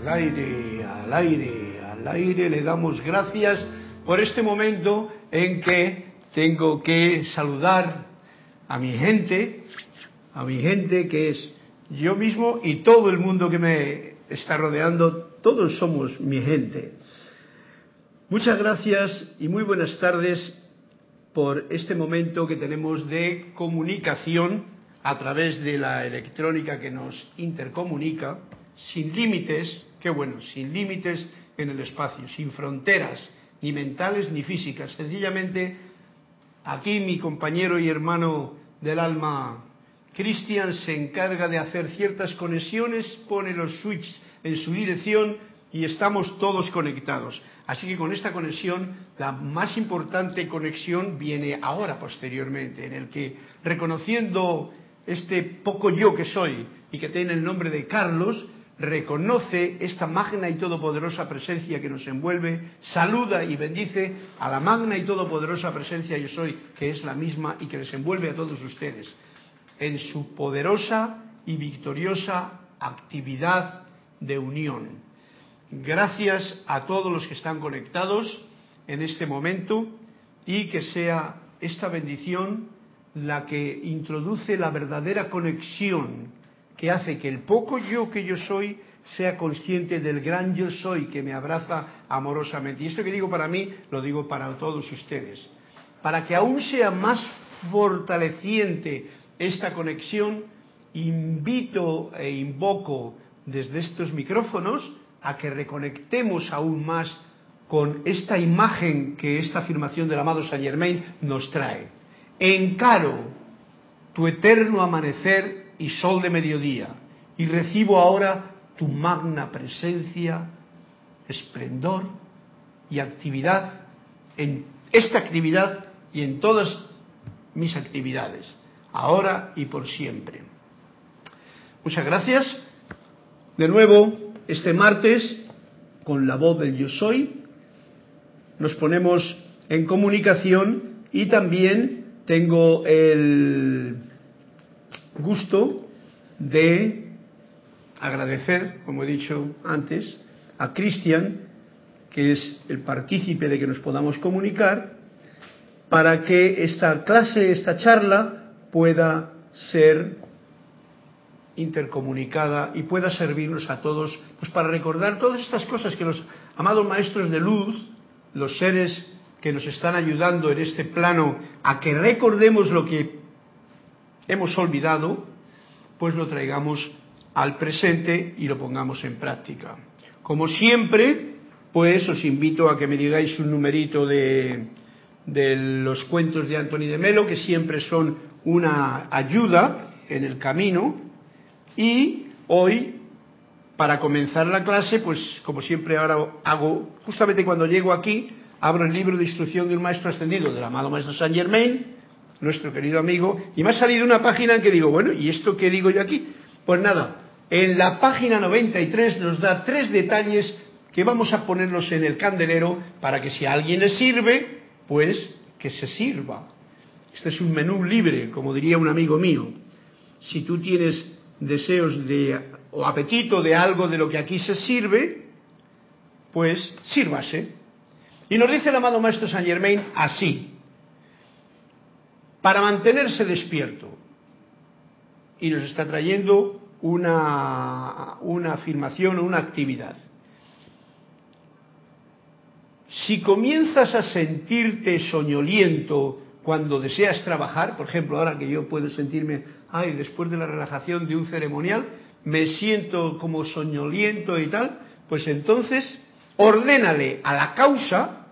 al aire, al aire, al aire. Le damos gracias por este momento en que tengo que saludar a mi gente, a mi gente que es yo mismo y todo el mundo que me está rodeando, todos somos mi gente. Muchas gracias y muy buenas tardes por este momento que tenemos de comunicación a través de la electrónica que nos intercomunica, sin límites, qué bueno, sin límites en el espacio, sin fronteras, ni mentales ni físicas. Sencillamente, aquí mi compañero y hermano del alma, Cristian, se encarga de hacer ciertas conexiones, pone los switches en su dirección y estamos todos conectados. Así que con esta conexión, la más importante conexión viene ahora, posteriormente, en el que, reconociendo este poco yo que soy y que tiene el nombre de Carlos, reconoce esta magna y todopoderosa presencia que nos envuelve, saluda y bendice a la magna y todopoderosa presencia yo soy, que es la misma y que les envuelve a todos ustedes, en su poderosa y victoriosa actividad de unión. Gracias a todos los que están conectados en este momento y que sea esta bendición la que introduce la verdadera conexión que hace que el poco yo que yo soy sea consciente del gran yo soy que me abraza amorosamente. Y esto que digo para mí, lo digo para todos ustedes. Para que aún sea más fortaleciente esta conexión, invito e invoco desde estos micrófonos a que reconectemos aún más con esta imagen que esta afirmación del amado Saint Germain nos trae. Encaro tu eterno amanecer y sol de mediodía, y recibo ahora tu magna presencia, esplendor y actividad en esta actividad y en todas mis actividades, ahora y por siempre. Muchas gracias. De nuevo, este martes, con la voz del yo soy, nos ponemos en comunicación y también tengo el gusto de agradecer, como he dicho antes, a Cristian, que es el partícipe de que nos podamos comunicar, para que esta clase, esta charla, pueda ser intercomunicada y pueda servirnos a todos, pues para recordar todas estas cosas que los amados maestros de luz, los seres que nos están ayudando en este plano a que recordemos lo que hemos olvidado, pues lo traigamos al presente y lo pongamos en práctica. Como siempre, pues os invito a que me digáis un numerito de, de los cuentos de Anthony de Melo, que siempre son una ayuda en el camino. Y hoy, para comenzar la clase, pues como siempre ahora hago, justamente cuando llego aquí, abro el libro de instrucción de un maestro ascendido, del amado maestro Saint Germain, nuestro querido amigo, y me ha salido una página en que digo, bueno, ¿y esto qué digo yo aquí? Pues nada, en la página 93 nos da tres detalles que vamos a ponerlos en el candelero para que si a alguien le sirve, pues que se sirva. Este es un menú libre, como diría un amigo mío. Si tú tienes deseos de o apetito de algo de lo que aquí se sirve, pues sírvase. Y nos dice el amado Maestro Saint Germain así, para mantenerse despierto. Y nos está trayendo una, una afirmación o una actividad. Si comienzas a sentirte soñoliento cuando deseas trabajar, por ejemplo, ahora que yo puedo sentirme, ay, después de la relajación de un ceremonial, me siento como soñoliento y tal, pues entonces ordénale a la causa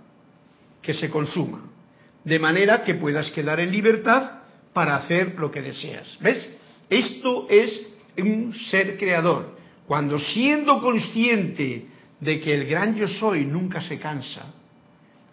que se consuma de manera que puedas quedar en libertad para hacer lo que deseas. ¿Ves? Esto es un ser creador. Cuando siendo consciente de que el gran yo soy nunca se cansa,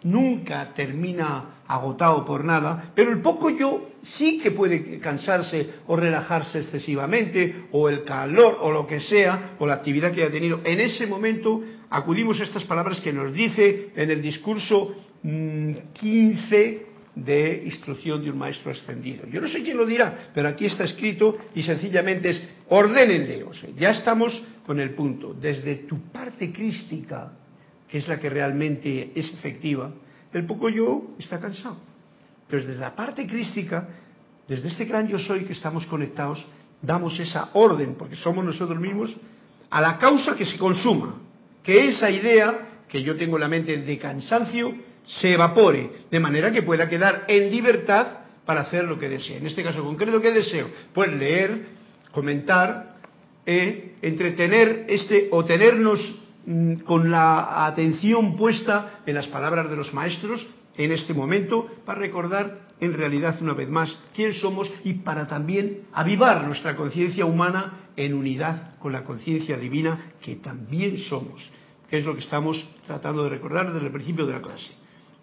nunca termina agotado por nada, pero el poco yo sí que puede cansarse o relajarse excesivamente, o el calor o lo que sea, o la actividad que haya tenido. En ese momento acudimos a estas palabras que nos dice en el discurso 15 de instrucción de un maestro ascendido. Yo no sé quién lo dirá, pero aquí está escrito y sencillamente es ordénenle. O sea, ya estamos con el punto. Desde tu parte crística, que es la que realmente es efectiva, el poco yo está cansado. Pero desde la parte crística, desde este gran yo soy que estamos conectados, damos esa orden, porque somos nosotros mismos, a la causa que se consuma, que esa idea que yo tengo en la mente de cansancio se evapore, de manera que pueda quedar en libertad para hacer lo que desee. En este caso concreto, ¿qué deseo? Pues leer, comentar, eh, entretener este o tenernos mm, con la atención puesta en las palabras de los maestros en este momento para recordar en realidad una vez más quién somos y para también avivar nuestra conciencia humana en unidad con la conciencia divina que también somos, que es lo que estamos tratando de recordar desde el principio de la clase.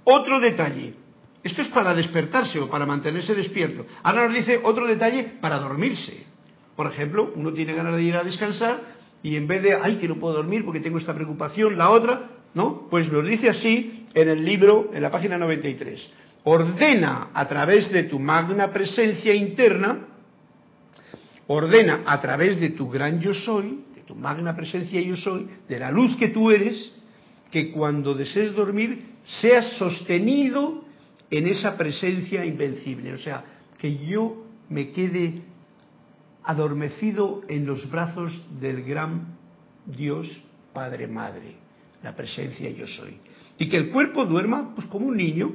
Otro detalle, esto es para despertarse o para mantenerse despierto. Ahora nos dice otro detalle para dormirse. Por ejemplo, uno tiene ganas de ir a descansar y en vez de, ay, que no puedo dormir porque tengo esta preocupación, la otra, ¿no? Pues nos dice así en el libro, en la página 93. Ordena a través de tu magna presencia interna, ordena a través de tu gran yo soy, de tu magna presencia yo soy, de la luz que tú eres, que cuando desees dormir seas sostenido en esa presencia invencible. O sea, que yo me quede adormecido en los brazos del gran Dios Padre Madre, la presencia yo soy. Y que el cuerpo duerma pues como un niño.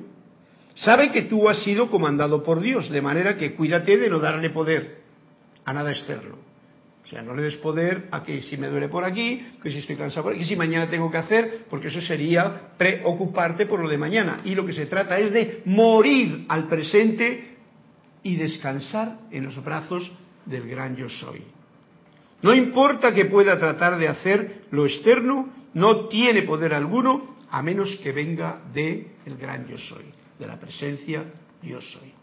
Sabe que tú has sido comandado por Dios, de manera que cuídate de no darle poder a nada externo. O sea, no le des poder a que si me duele por aquí, que si estoy cansado por aquí, que si mañana tengo que hacer, porque eso sería preocuparte por lo de mañana. Y lo que se trata es de morir al presente y descansar en los brazos del gran yo soy. No importa que pueda tratar de hacer lo externo, no tiene poder alguno a menos que venga de el gran yo soy, de la presencia yo soy.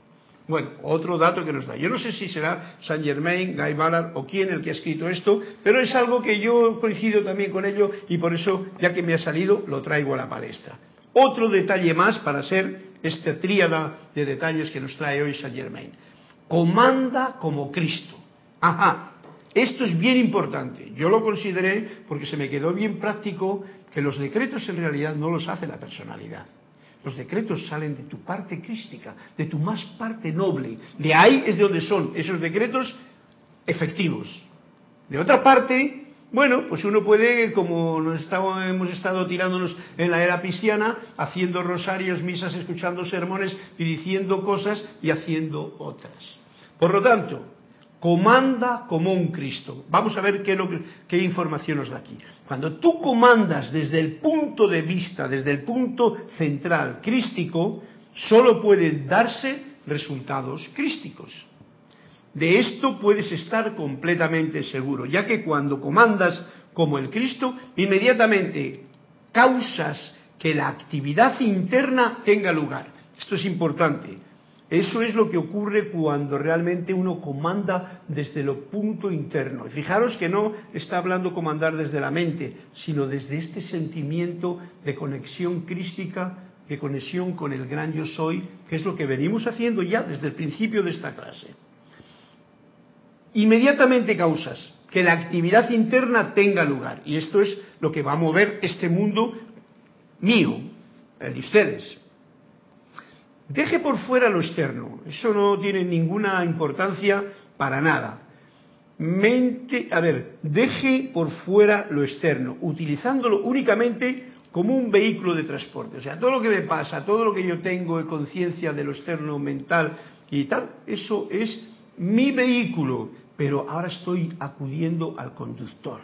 Bueno, otro dato que nos da. Yo no sé si será Saint Germain, Guy Ballard o quién el que ha escrito esto, pero es algo que yo coincido también con ello y por eso, ya que me ha salido, lo traigo a la palestra. Otro detalle más para ser esta tríada de detalles que nos trae hoy Saint Germain. Comanda como Cristo. Ajá, esto es bien importante. Yo lo consideré porque se me quedó bien práctico que los decretos en realidad no los hace la personalidad. Los decretos salen de tu parte crística, de tu más parte noble. De ahí es de donde son esos decretos efectivos. De otra parte, bueno, pues uno puede, como nos hemos estado tirándonos en la era cristiana, haciendo rosarios, misas, escuchando sermones y diciendo cosas y haciendo otras. Por lo tanto, comanda como un Cristo. Vamos a ver qué, información nos da aquí. Cuando tú comandas desde el punto de vista, desde el punto central crístico, solo pueden darse resultados crísticos. De esto puedes estar completamente seguro, ya que cuando comandas como el Cristo, inmediatamente causas que la actividad interna tenga lugar. Esto es importante. Eso es lo que ocurre cuando realmente uno comanda desde lo punto interno. Y fijaros que no está hablando comandar desde la mente, sino desde este sentimiento de conexión crística, de conexión con el gran yo soy, que es lo que venimos haciendo ya desde el principio de esta clase. Inmediatamente causas que la actividad interna tenga lugar. Y esto es lo que va a mover este mundo mío, el de ustedes. Deje por fuera lo externo, eso no tiene ninguna importancia para nada. Mente, a ver, deje por fuera lo externo, utilizándolo únicamente como un vehículo de transporte. O sea, todo lo que me pasa, todo lo que yo tengo de conciencia de lo externo mental y tal, eso es mi vehículo, pero ahora estoy acudiendo al conductor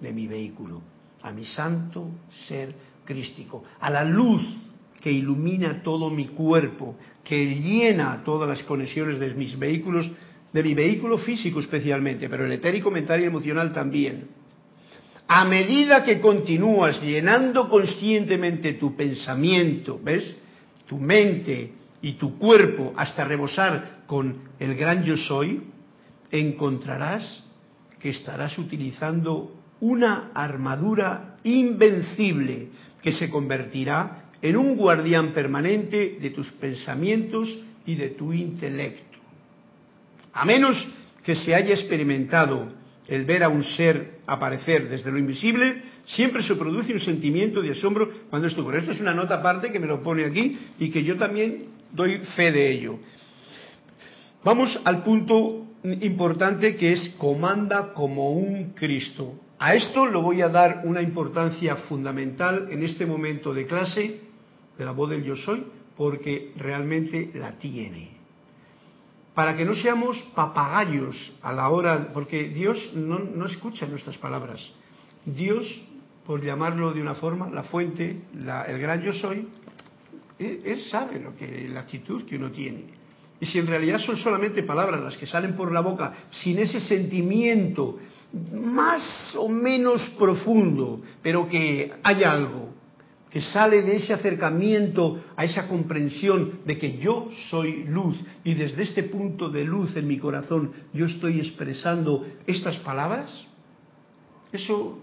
de mi vehículo, a mi santo ser crístico, a la luz que ilumina todo mi cuerpo, que llena todas las conexiones de mis vehículos, de mi vehículo físico especialmente, pero el etérico, mental y emocional también. A medida que continúas llenando conscientemente tu pensamiento, ¿ves? Tu mente y tu cuerpo hasta rebosar con el gran yo soy, encontrarás que estarás utilizando una armadura invencible que se convertirá en un guardián permanente de tus pensamientos y de tu intelecto. A menos que se haya experimentado el ver a un ser aparecer desde lo invisible, siempre se produce un sentimiento de asombro cuando esto ocurre. Esto es una nota aparte que me lo pone aquí y que yo también doy fe de ello. Vamos al punto importante que es comanda como un Cristo. A esto lo voy a dar una importancia fundamental en este momento de clase de la voz del yo soy, porque realmente la tiene. Para que no seamos papagayos a la hora, porque Dios no, escucha nuestras palabras. Dios, por llamarlo de una forma, la fuente, el gran yo soy, él, él sabe lo que la actitud que uno tiene. Y si en realidad son solamente palabras las que salen por la boca, sin ese sentimiento más o menos profundo, pero que hay algo, que sale de ese acercamiento a esa comprensión de que yo soy luz y desde este punto de luz en mi corazón yo estoy expresando estas palabras, eso,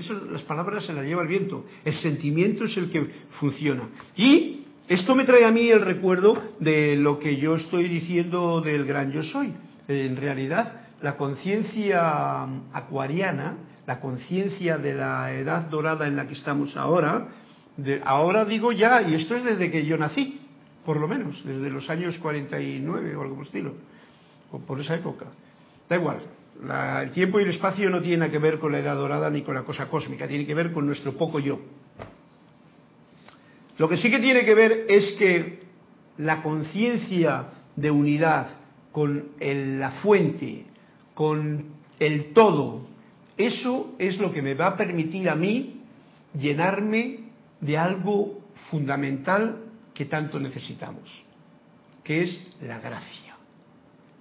eso las palabras se las lleva el viento, el sentimiento es el que funciona. Y esto me trae a mí el recuerdo de lo que yo estoy diciendo del gran yo soy. En realidad, la conciencia acuariana, la conciencia de la edad dorada en la que estamos ahora, ahora digo ya, y esto es desde que yo nací, por lo menos, desde los años 49 o algo por estilo, o por esa época. Da igual, el tiempo y el espacio no tienen que ver con la edad dorada ni con la cosa cósmica, tiene que ver con nuestro poco yo. Lo que sí que tiene que ver es que la conciencia de unidad con la fuente, con el todo, eso es lo que me va a permitir a mí llenarme de algo fundamental que tanto necesitamos, que es la gracia.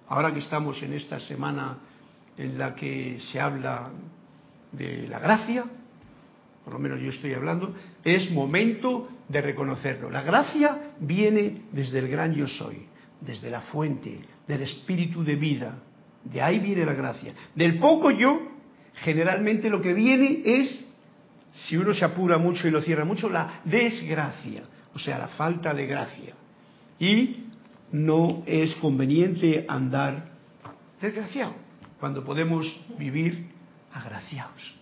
Ahora que estamos en esta semana en la que se habla de la gracia, por lo menos yo estoy hablando, es momento de reconocerlo. La gracia viene desde el gran yo soy, desde la fuente, del espíritu de vida. De ahí viene la gracia. Del poco yo, generalmente lo que viene es, si uno se apura mucho y lo cierra mucho, la desgracia, o sea, la falta de gracia. Y no es conveniente andar desgraciado, cuando podemos vivir agraciados.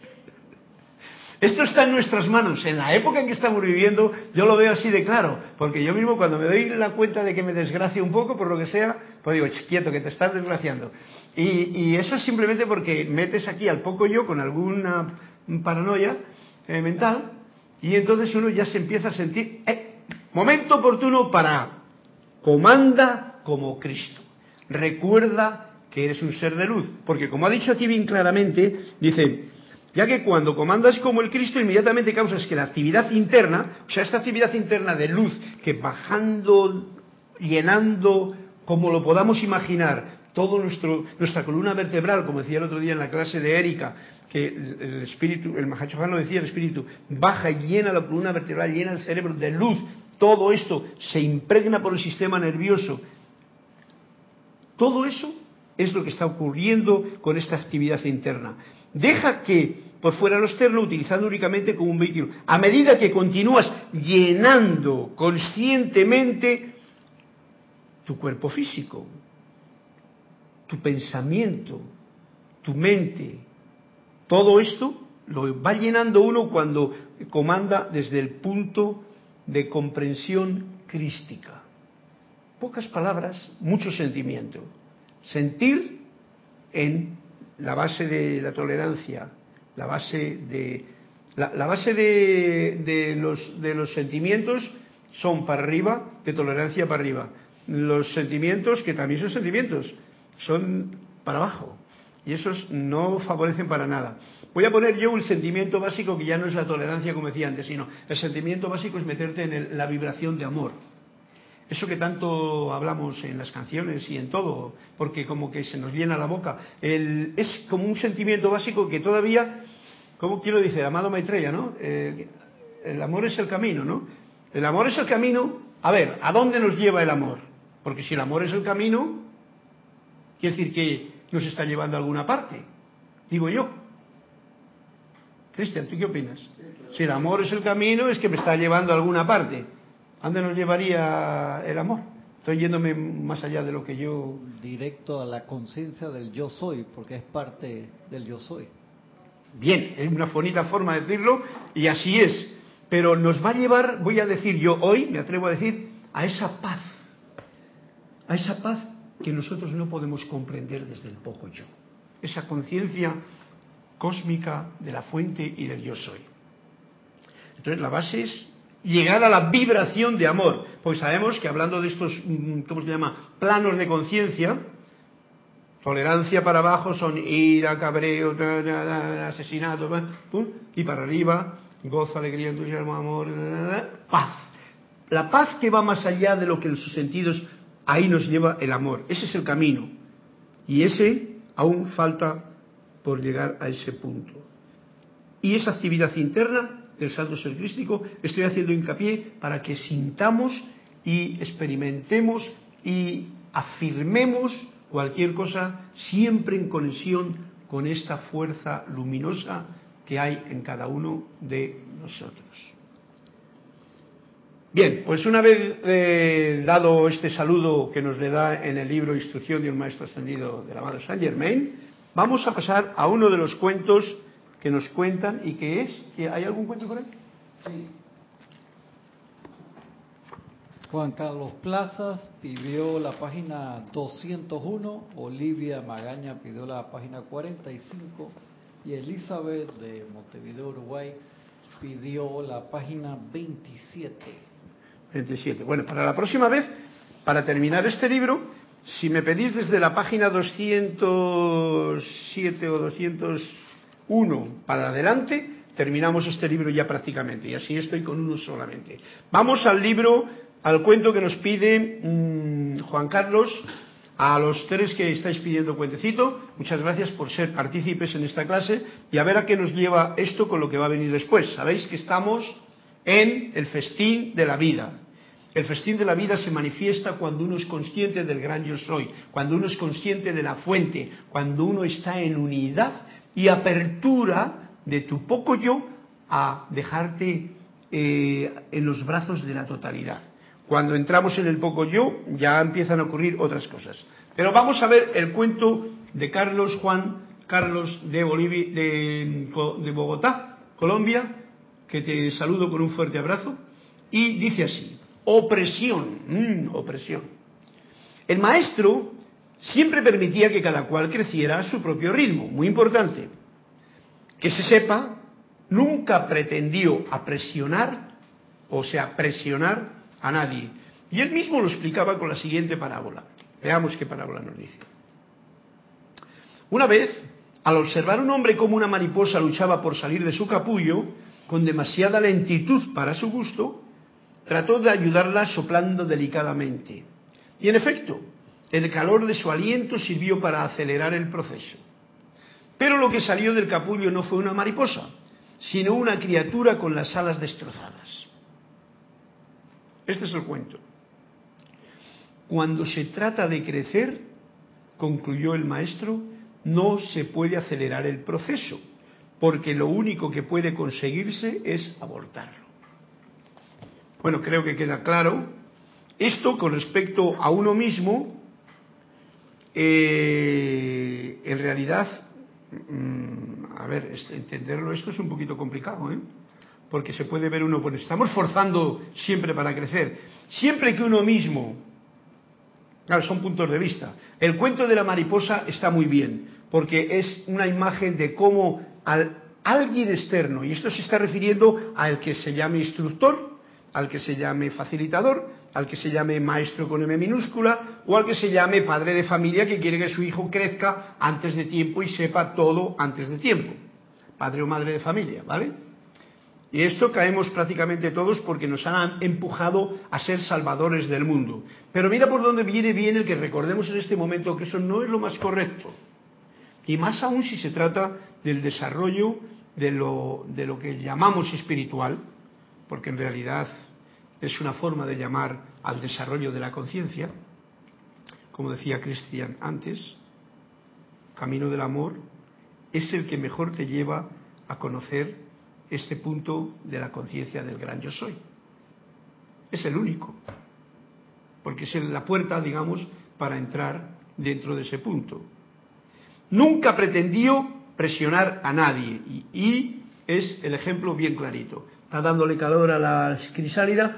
Esto está en nuestras manos. En la época en que estamos viviendo, yo lo veo así de claro. Porque yo mismo, cuando me doy la cuenta de que me desgracia un poco, por lo que sea, pues digo, quieto, que te estás desgraciando. Y, eso es simplemente porque metes aquí al poco yo con alguna paranoia eh, mental, y entonces uno ya se empieza a sentir, eh, momento oportuno para comanda como Cristo. Recuerda que eres un ser de luz. Porque como ha dicho aquí bien claramente, dice, ya que cuando comandas como el Cristo inmediatamente causas que la actividad interna, o sea, esta actividad interna de luz que bajando, llenando, como lo podamos imaginar, nuestro, nuestra columna vertebral, como decía el otro día en la clase de Erika, que el espíritu, el Mahachoján lo decía, el espíritu baja y llena la columna vertebral, llena el cerebro de luz, todo esto se impregna por el sistema nervioso. Todo eso es lo que está ocurriendo con esta actividad interna. Deja que por fuera lo utilizando únicamente como un vehículo. A medida que continúas llenando conscientemente tu cuerpo físico, tu pensamiento, tu mente, todo esto lo va llenando uno cuando comanda desde el punto de comprensión crística. Pocas palabras, mucho sentimiento. Sentir en la base de la tolerancia, la base de la, base de, los, de los sentimientos son para arriba, de tolerancia para arriba. Los sentimientos, que también son sentimientos, son para abajo. Y esos no favorecen para nada. Voy a poner yo un sentimiento básico que ya no es la tolerancia, como decía antes, sino el sentimiento básico es meterte en la vibración de amor. Eso que tanto hablamos en las canciones y en todo, porque como que se nos llena la boca, es como un sentimiento básico que todavía, como quiero decir, amado Maitreya, ¿no? Eh, el amor es el camino, ¿no? El amor es el camino. A ver, ¿a dónde nos lleva el amor? Porque si el amor es el camino, quiere decir que nos está llevando a alguna parte, digo yo. Cristian, ¿tú qué opinas? Si el amor es el camino, es que me está llevando a alguna parte. ¿A dónde nos llevaría el amor? Estoy yéndome más allá de lo que yo... Directo a la conciencia del yo soy, porque es parte del yo soy. Bien, es una bonita forma de decirlo y así es. Pero nos va a llevar, voy a decir yo hoy, me atrevo a decir, a esa paz. A esa paz que nosotros no podemos comprender desde el poco yo. Esa conciencia cósmica de la fuente y del yo soy. Entonces la base es llegar a la vibración de amor, pues sabemos que hablando de estos, mm, ¿cómo se llama?, planos de conciencia, tolerancia para abajo son ira, cabreo, asesinato, y para arriba, gozo, alegría, entusiasmo, amor, paz. La paz que va más allá de lo que en sus sentidos, ahí nos lleva el amor. Ese es el camino. Y ese aún falta por llegar a ese punto. Y esa actividad interna del Santo Ser Crístico, estoy haciendo hincapié para que sintamos y experimentemos y afirmemos cualquier cosa siempre en conexión con esta fuerza luminosa que hay en cada uno de nosotros. Bien, pues una vez eh, dado este saludo que nos le da en el libro Instrucción de un Maestro Ascendido del amado Saint Germain, vamos a pasar a uno de los cuentos que nos cuentan y que es, ¿hay algún cuento por ahí? Sí. Juan Carlos Plazas pidió la página 201, Olivia Magaña pidió la página 45 y Elizabeth de Montevideo, Uruguay pidió la página 27. 27. Bueno, para la próxima vez, para terminar este libro, si me pedís desde la página 207 o 200 uno para adelante, terminamos este libro ya prácticamente, y así estoy con uno solamente. Vamos al libro, al cuento que nos pide mm, Juan Carlos, a los tres que estáis pidiendo cuentecito, muchas gracias por ser partícipes en esta clase y a ver a qué nos lleva esto con lo que va a venir después. Sabéis que estamos en el festín de la vida. El festín de la vida se manifiesta cuando uno es consciente del gran yo soy, cuando uno es consciente de la fuente, cuando uno está en unidad y apertura de tu poco yo a dejarte eh, en los brazos de la totalidad. Cuando entramos en el poco yo ya empiezan a ocurrir otras cosas. Pero vamos a ver el cuento de Carlos Juan Carlos de, Bolivia, de, Bogotá, Colombia, que te saludo con un fuerte abrazo, y dice así, opresión, mm, opresión. El maestro siempre permitía que cada cual creciera a su propio ritmo, muy importante. Que se sepa, nunca pretendió presionar, o sea, presionar a nadie. Y él mismo lo explicaba con la siguiente parábola. Veamos qué parábola nos dice. Una vez, al observar un hombre como una mariposa luchaba por salir de su capullo, con demasiada lentitud para su gusto, trató de ayudarla soplando delicadamente. Y en efecto, el calor de su aliento sirvió para acelerar el proceso. Pero lo que salió del capullo no fue una mariposa, sino una criatura con las alas destrozadas. Este es el cuento. Cuando se trata de crecer, concluyó el maestro, no se puede acelerar el proceso, porque lo único que puede conseguirse es abortarlo. Bueno, creo que queda claro. Esto con respecto a uno mismo eh, en realidad, mm, a ver, entenderlo esto es un poquito complicado, ¿eh? Porque se puede ver uno, bueno, estamos forzando siempre para crecer. Siempre que uno mismo, claro, son puntos de vista. El cuento de la mariposa está muy bien, porque es una imagen de cómo al, alguien externo, y esto se está refiriendo al que se llame instructor, al que se llame facilitador, al que se llame maestro con M minúscula o al que se llame padre de familia que quiere que su hijo crezca antes de tiempo y sepa todo antes de tiempo. Padre o madre de familia, ¿vale? Y esto caemos prácticamente todos porque nos han empujado a ser salvadores del mundo. Pero mira por dónde viene bien el que recordemos en este momento que eso no es lo más correcto. Y más aún si se trata del desarrollo de lo, de lo que llamamos espiritual, porque en realidad es una forma de llamar al desarrollo de la conciencia, como decía Cristian antes, camino del amor, es el que mejor te lleva a conocer este punto de la conciencia del gran yo soy. Es el único. porque es la puerta, digamos, para entrar dentro de ese punto. Nunca pretendió presionar a nadie y, es el ejemplo bien clarito. Está dándole calor a la crisálida,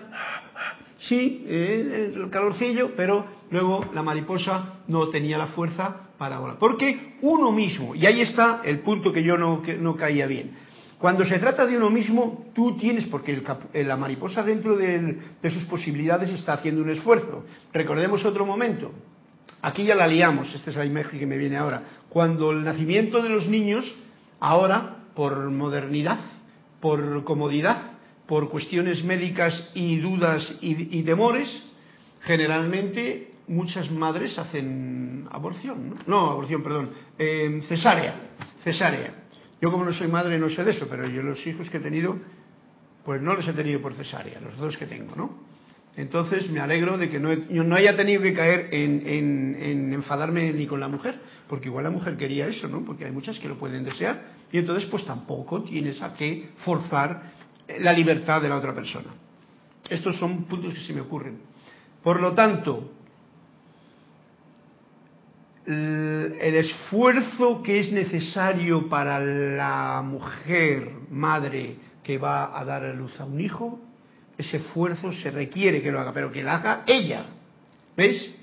sí, eh, el calorcillo, pero luego la mariposa no tenía la fuerza para volar. Porque uno mismo, y ahí está el punto que yo no, no caía bien, cuando se trata de uno mismo, tú tienes, porque la mariposa dentro de, sus posibilidades está haciendo un esfuerzo. Recordemos otro momento. Aquí ya la liamos, esta es la imagen que me viene ahora. Cuando el nacimiento de los niños, ahora, por modernidad, por comodidad, por cuestiones médicas y dudas y, temores, generalmente muchas madres hacen aborción, ¿no? Aborción, perdón, eh, cesárea, cesárea yo como no soy madre no sé de eso, pero yo los hijos que he tenido, pues no los he tenido por cesárea, los dos que tengo, ¿no? Entonces me alegro de que no, no haya tenido que caer en, enfadarme ni con la mujer, porque igual la mujer quería eso, ¿no? Porque hay muchas que lo pueden desear y entonces pues tampoco tienes a que forzar la libertad de la otra persona. Estos son puntos que se me ocurren. Por lo tanto, el esfuerzo que es necesario para la mujer, madre, que va a dar a luz a un hijo, ese esfuerzo se requiere que lo haga, pero que lo haga ella. ¿Veis?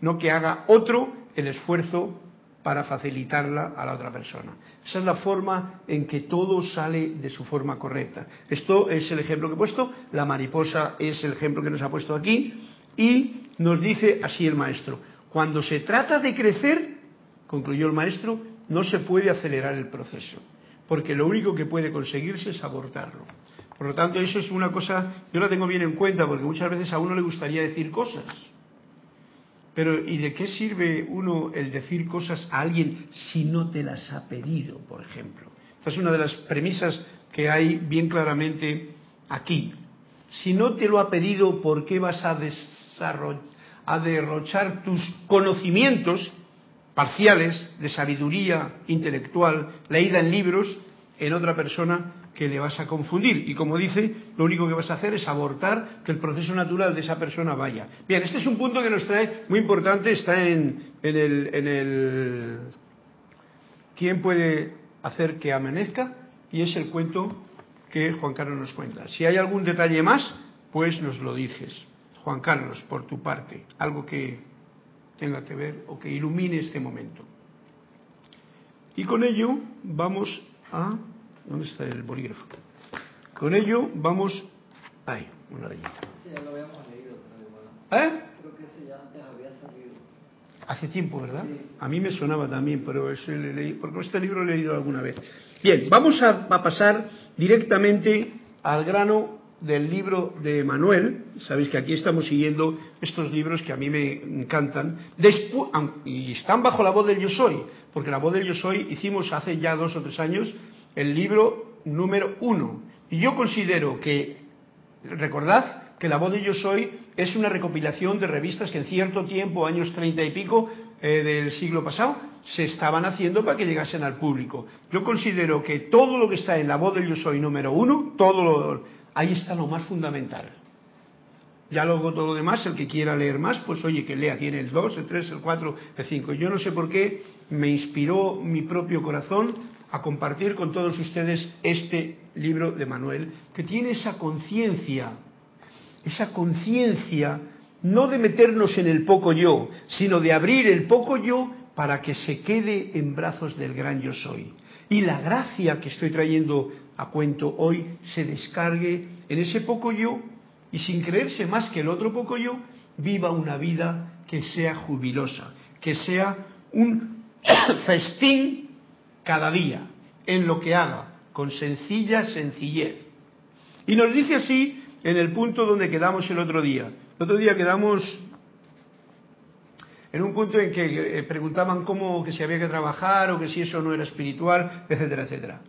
No que haga otro el esfuerzo para facilitarla a la otra persona. Esa es la forma en que todo sale de su forma correcta. Esto es el ejemplo que he puesto, la mariposa es el ejemplo que nos ha puesto aquí y nos dice así el maestro, cuando se trata de crecer, concluyó el maestro, no se puede acelerar el proceso, porque lo único que puede conseguirse es abortarlo. Por lo tanto, eso es una cosa, yo la tengo bien en cuenta, porque muchas veces a uno le gustaría decir cosas. Pero ¿y de qué sirve uno el decir cosas a alguien si no te las ha pedido, por ejemplo? Esta es una de las premisas que hay bien claramente aquí. Si no te lo ha pedido, ¿por qué vas a a derrochar tus conocimientos parciales de sabiduría intelectual leída en libros en otra persona que le vas a confundir. Y como dice, lo único que vas a hacer es abortar que el proceso natural de esa persona vaya. Bien, este es un punto que nos trae muy importante, está en, en, el, en el... ¿Quién puede hacer que amanezca? Y es el cuento que Juan Carlos nos cuenta. Si hay algún detalle más, pues nos lo dices. Juan Carlos, por tu parte, algo que tenga que ver o que ilumine este momento. Y con ello vamos a... ¿Dónde está el bolígrafo? Con ello vamos... Ay, una rayita. Sí, ya lo habíamos leído, pero ¿Eh? Creo que ese ya antes había salido. Hace tiempo, ¿verdad? A mí me sonaba también, pero ese le leí, porque este libro lo he leído alguna vez. Bien, vamos a pasar directamente al grano del libro de Manuel, sabéis que aquí estamos siguiendo estos libros que a mí me encantan, y están bajo la voz del yo soy, porque la voz del yo soy hicimos hace ya dos o tres años el libro número uno. Y yo considero que, recordad que la voz del yo soy es una recopilación de revistas que en cierto tiempo, años treinta y pico eh, del siglo pasado, se estaban haciendo para que llegasen al público. Yo considero que todo lo que está en la voz del yo soy número uno, todo lo Ahí está lo más fundamental. Ya luego todo lo demás, el que quiera leer más, pues oye, que lea, tiene el 2, el 3, el 4, el 5. Yo no sé por qué me inspiró mi propio corazón a compartir con todos ustedes este libro de Manuel, que tiene esa conciencia, esa conciencia no de meternos en el poco yo, sino de abrir el poco yo para que se quede en brazos del gran yo soy. Y la gracia que estoy trayendo a cuento hoy se descargue en ese poco yo y sin creerse más que el otro poco yo, viva una vida que sea jubilosa, que sea un festín cada día en lo que haga, con sencilla sencillez. Y nos dice así en el punto donde quedamos el otro día. El otro día quedamos en un punto en que eh, preguntaban cómo que si había que trabajar o que si eso no era espiritual, etcétera, etcétera.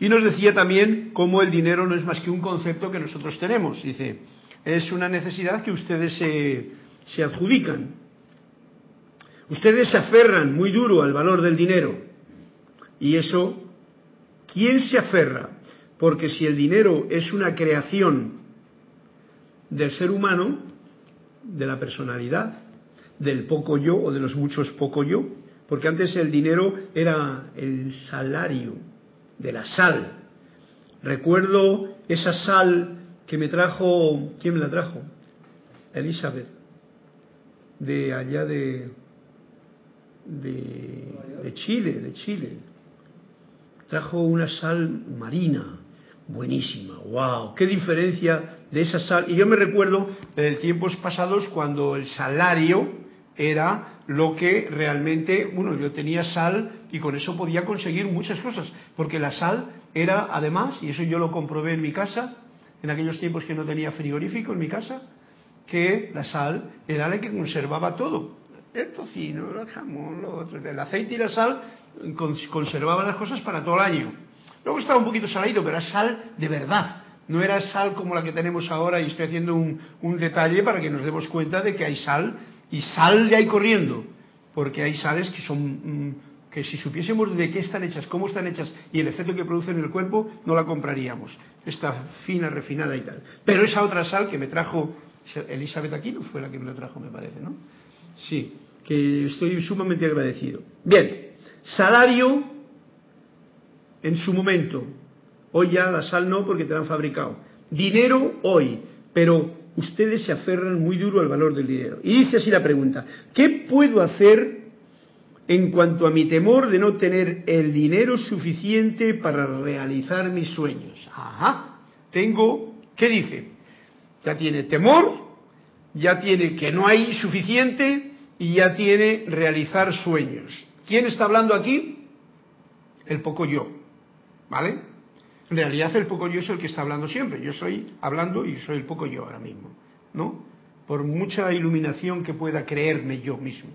Y nos decía también cómo el dinero no es más que un concepto que nosotros tenemos. Dice, es una necesidad que ustedes se, se adjudican. Ustedes se aferran muy duro al valor del dinero. Y eso, ¿quién se aferra? Porque si el dinero es una creación del ser humano, de la personalidad, del poco yo o de los muchos poco yo, porque antes el dinero era el salario de la sal. Recuerdo esa sal que me trajo, ¿quién me la trajo? Elizabeth, de allá de, de, Chile, de Chile. Trajo una sal marina, buenísima, wow, qué diferencia de esa sal. Y yo me recuerdo de tiempos pasados cuando el salario era lo que realmente, bueno, yo tenía sal y con eso podía conseguir muchas cosas, porque la sal era además, y eso yo lo comprobé en mi casa, en aquellos tiempos que no tenía frigorífico en mi casa, que la sal era la que conservaba todo. El tocino, el jamón, lo otro, el aceite y la sal conservaban las cosas para todo el año. Luego estaba un poquito saladito, pero era sal de verdad. No era sal como la que tenemos ahora y estoy haciendo un, detalle para que nos demos cuenta de que hay sal y sal de ahí corriendo, porque hay sales que son mm, que si supiésemos de qué están hechas, cómo están hechas y el efecto que producen en el cuerpo, no la compraríamos. Esta fina, refinada y tal. Pero esa otra sal que me trajo Elizabeth Aquino fue la que me lo trajo, me parece, ¿no? Sí, que estoy sumamente agradecido. Bien, salario en su momento. Hoy ya la sal no porque te la han fabricado. Dinero hoy, pero ustedes se aferran muy duro al valor del dinero. Y dice así la pregunta, ¿qué puedo hacer en cuanto a mi temor de no tener el dinero suficiente para realizar mis sueños. Ajá, tengo, ¿qué dice? Ya tiene temor, ya tiene que no hay suficiente y ya tiene realizar sueños. ¿Quién está hablando aquí? El poco yo, ¿vale? En realidad el poco yo es el que está hablando siempre. Yo soy hablando y soy el poco yo ahora mismo, ¿no? Por mucha iluminación que pueda creerme yo mismo.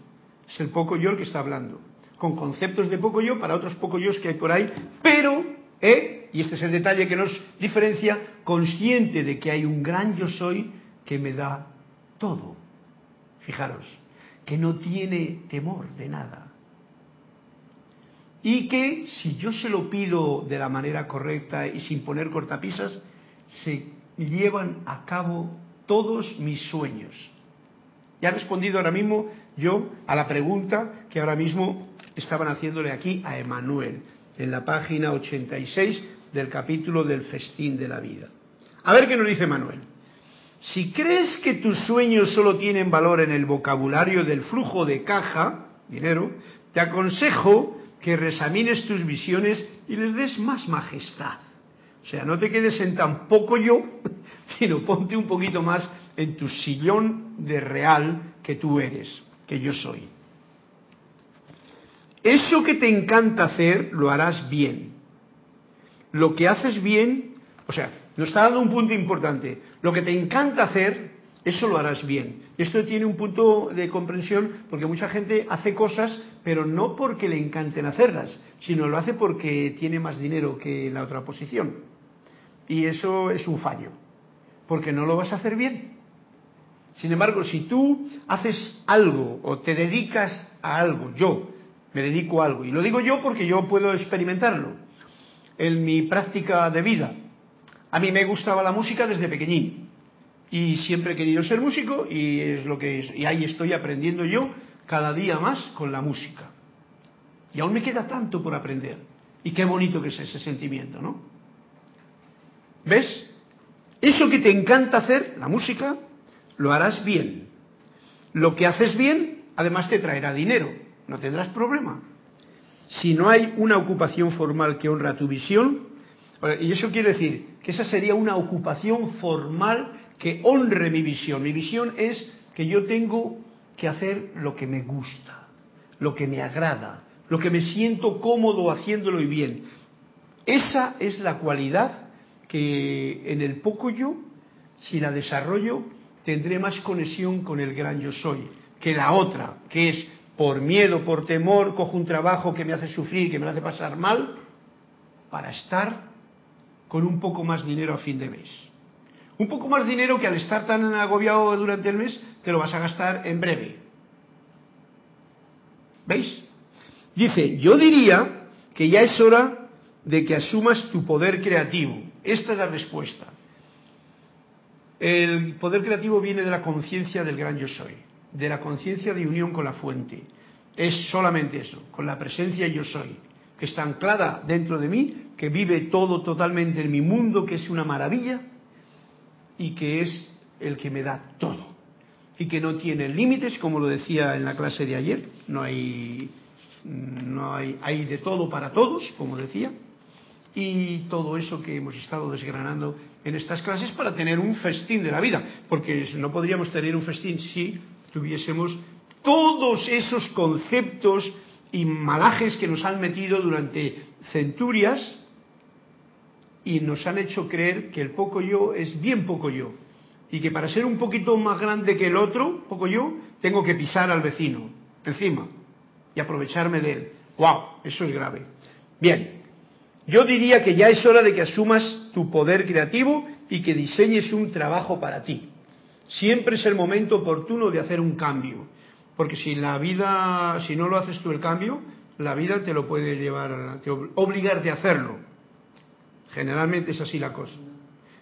Es el poco yo el que está hablando, con conceptos de poco yo para otros poco yo que hay por ahí, pero, ¿eh? y este es el detalle que nos diferencia, consciente de que hay un gran yo soy que me da todo. Fijaros, que no tiene temor de nada. Y que si yo se lo pido de la manera correcta y sin poner cortapisas, se llevan a cabo todos mis sueños. Ya he respondido ahora mismo yo a la pregunta que ahora mismo estaban haciéndole aquí a Emanuel, en la página 86 del capítulo del festín de la vida. A ver qué nos dice Manuel. Si crees que tus sueños solo tienen valor en el vocabulario del flujo de caja, dinero, te aconsejo que resamines tus visiones y les des más majestad. O sea, no te quedes en tan poco yo, sino ponte un poquito más en tu sillón de real que tú eres que yo soy. Eso que te encanta hacer, lo harás bien. Lo que haces bien, o sea, nos está dando un punto importante. Lo que te encanta hacer, eso lo harás bien. Esto tiene un punto de comprensión porque mucha gente hace cosas, pero no porque le encanten hacerlas, sino lo hace porque tiene más dinero que la otra posición. Y eso es un fallo, porque no lo vas a hacer bien. Sin embargo, si tú haces algo o te dedicas a algo, yo me dedico a algo, y lo digo yo porque yo puedo experimentarlo en mi práctica de vida. A mí me gustaba la música desde pequeñín y siempre he querido ser músico y es lo que es, y ahí estoy aprendiendo yo cada día más con la música. Y aún me queda tanto por aprender. Y qué bonito que es ese sentimiento, ¿no? ¿Ves? Eso que te encanta hacer, la música, lo harás bien. Lo que haces bien, además te traerá dinero, no tendrás problema. Si no hay una ocupación formal que honra tu visión, y eso quiere decir que esa sería una ocupación formal que honre mi visión. Mi visión es que yo tengo que hacer lo que me gusta, lo que me agrada, lo que me siento cómodo haciéndolo y bien. Esa es la cualidad que en el poco yo, si la desarrollo, tendré más conexión con el gran yo soy que la otra, que es por miedo, por temor, cojo un trabajo que me hace sufrir, que me hace pasar mal, para estar con un poco más dinero a fin de mes. Un poco más dinero que al estar tan agobiado durante el mes, te lo vas a gastar en breve. ¿Veis? Dice, yo diría que ya es hora de que asumas tu poder creativo. Esta es la respuesta. El poder creativo viene de la conciencia del gran yo soy, de la conciencia de unión con la fuente. Es solamente eso, con la presencia yo soy, que está anclada dentro de mí, que vive todo totalmente en mi mundo, que es una maravilla y que es el que me da todo. Y que no tiene límites, como lo decía en la clase de ayer, no hay, no hay, hay de todo para todos, como decía, y todo eso que hemos estado desgranando en estas clases para tener un festín de la vida, porque no podríamos tener un festín si tuviésemos todos esos conceptos y malajes que nos han metido durante centurias y nos han hecho creer que el poco yo es bien poco yo y que para ser un poquito más grande que el otro, poco yo, tengo que pisar al vecino encima y aprovecharme de él. ¡Wow! Eso es grave. Bien, yo diría que ya es hora de que asumas tu poder creativo y que diseñes un trabajo para ti. Siempre es el momento oportuno de hacer un cambio, porque si la vida, si no lo haces tú el cambio, la vida te lo puede llevar, te obligarte a hacerlo. Generalmente es así la cosa.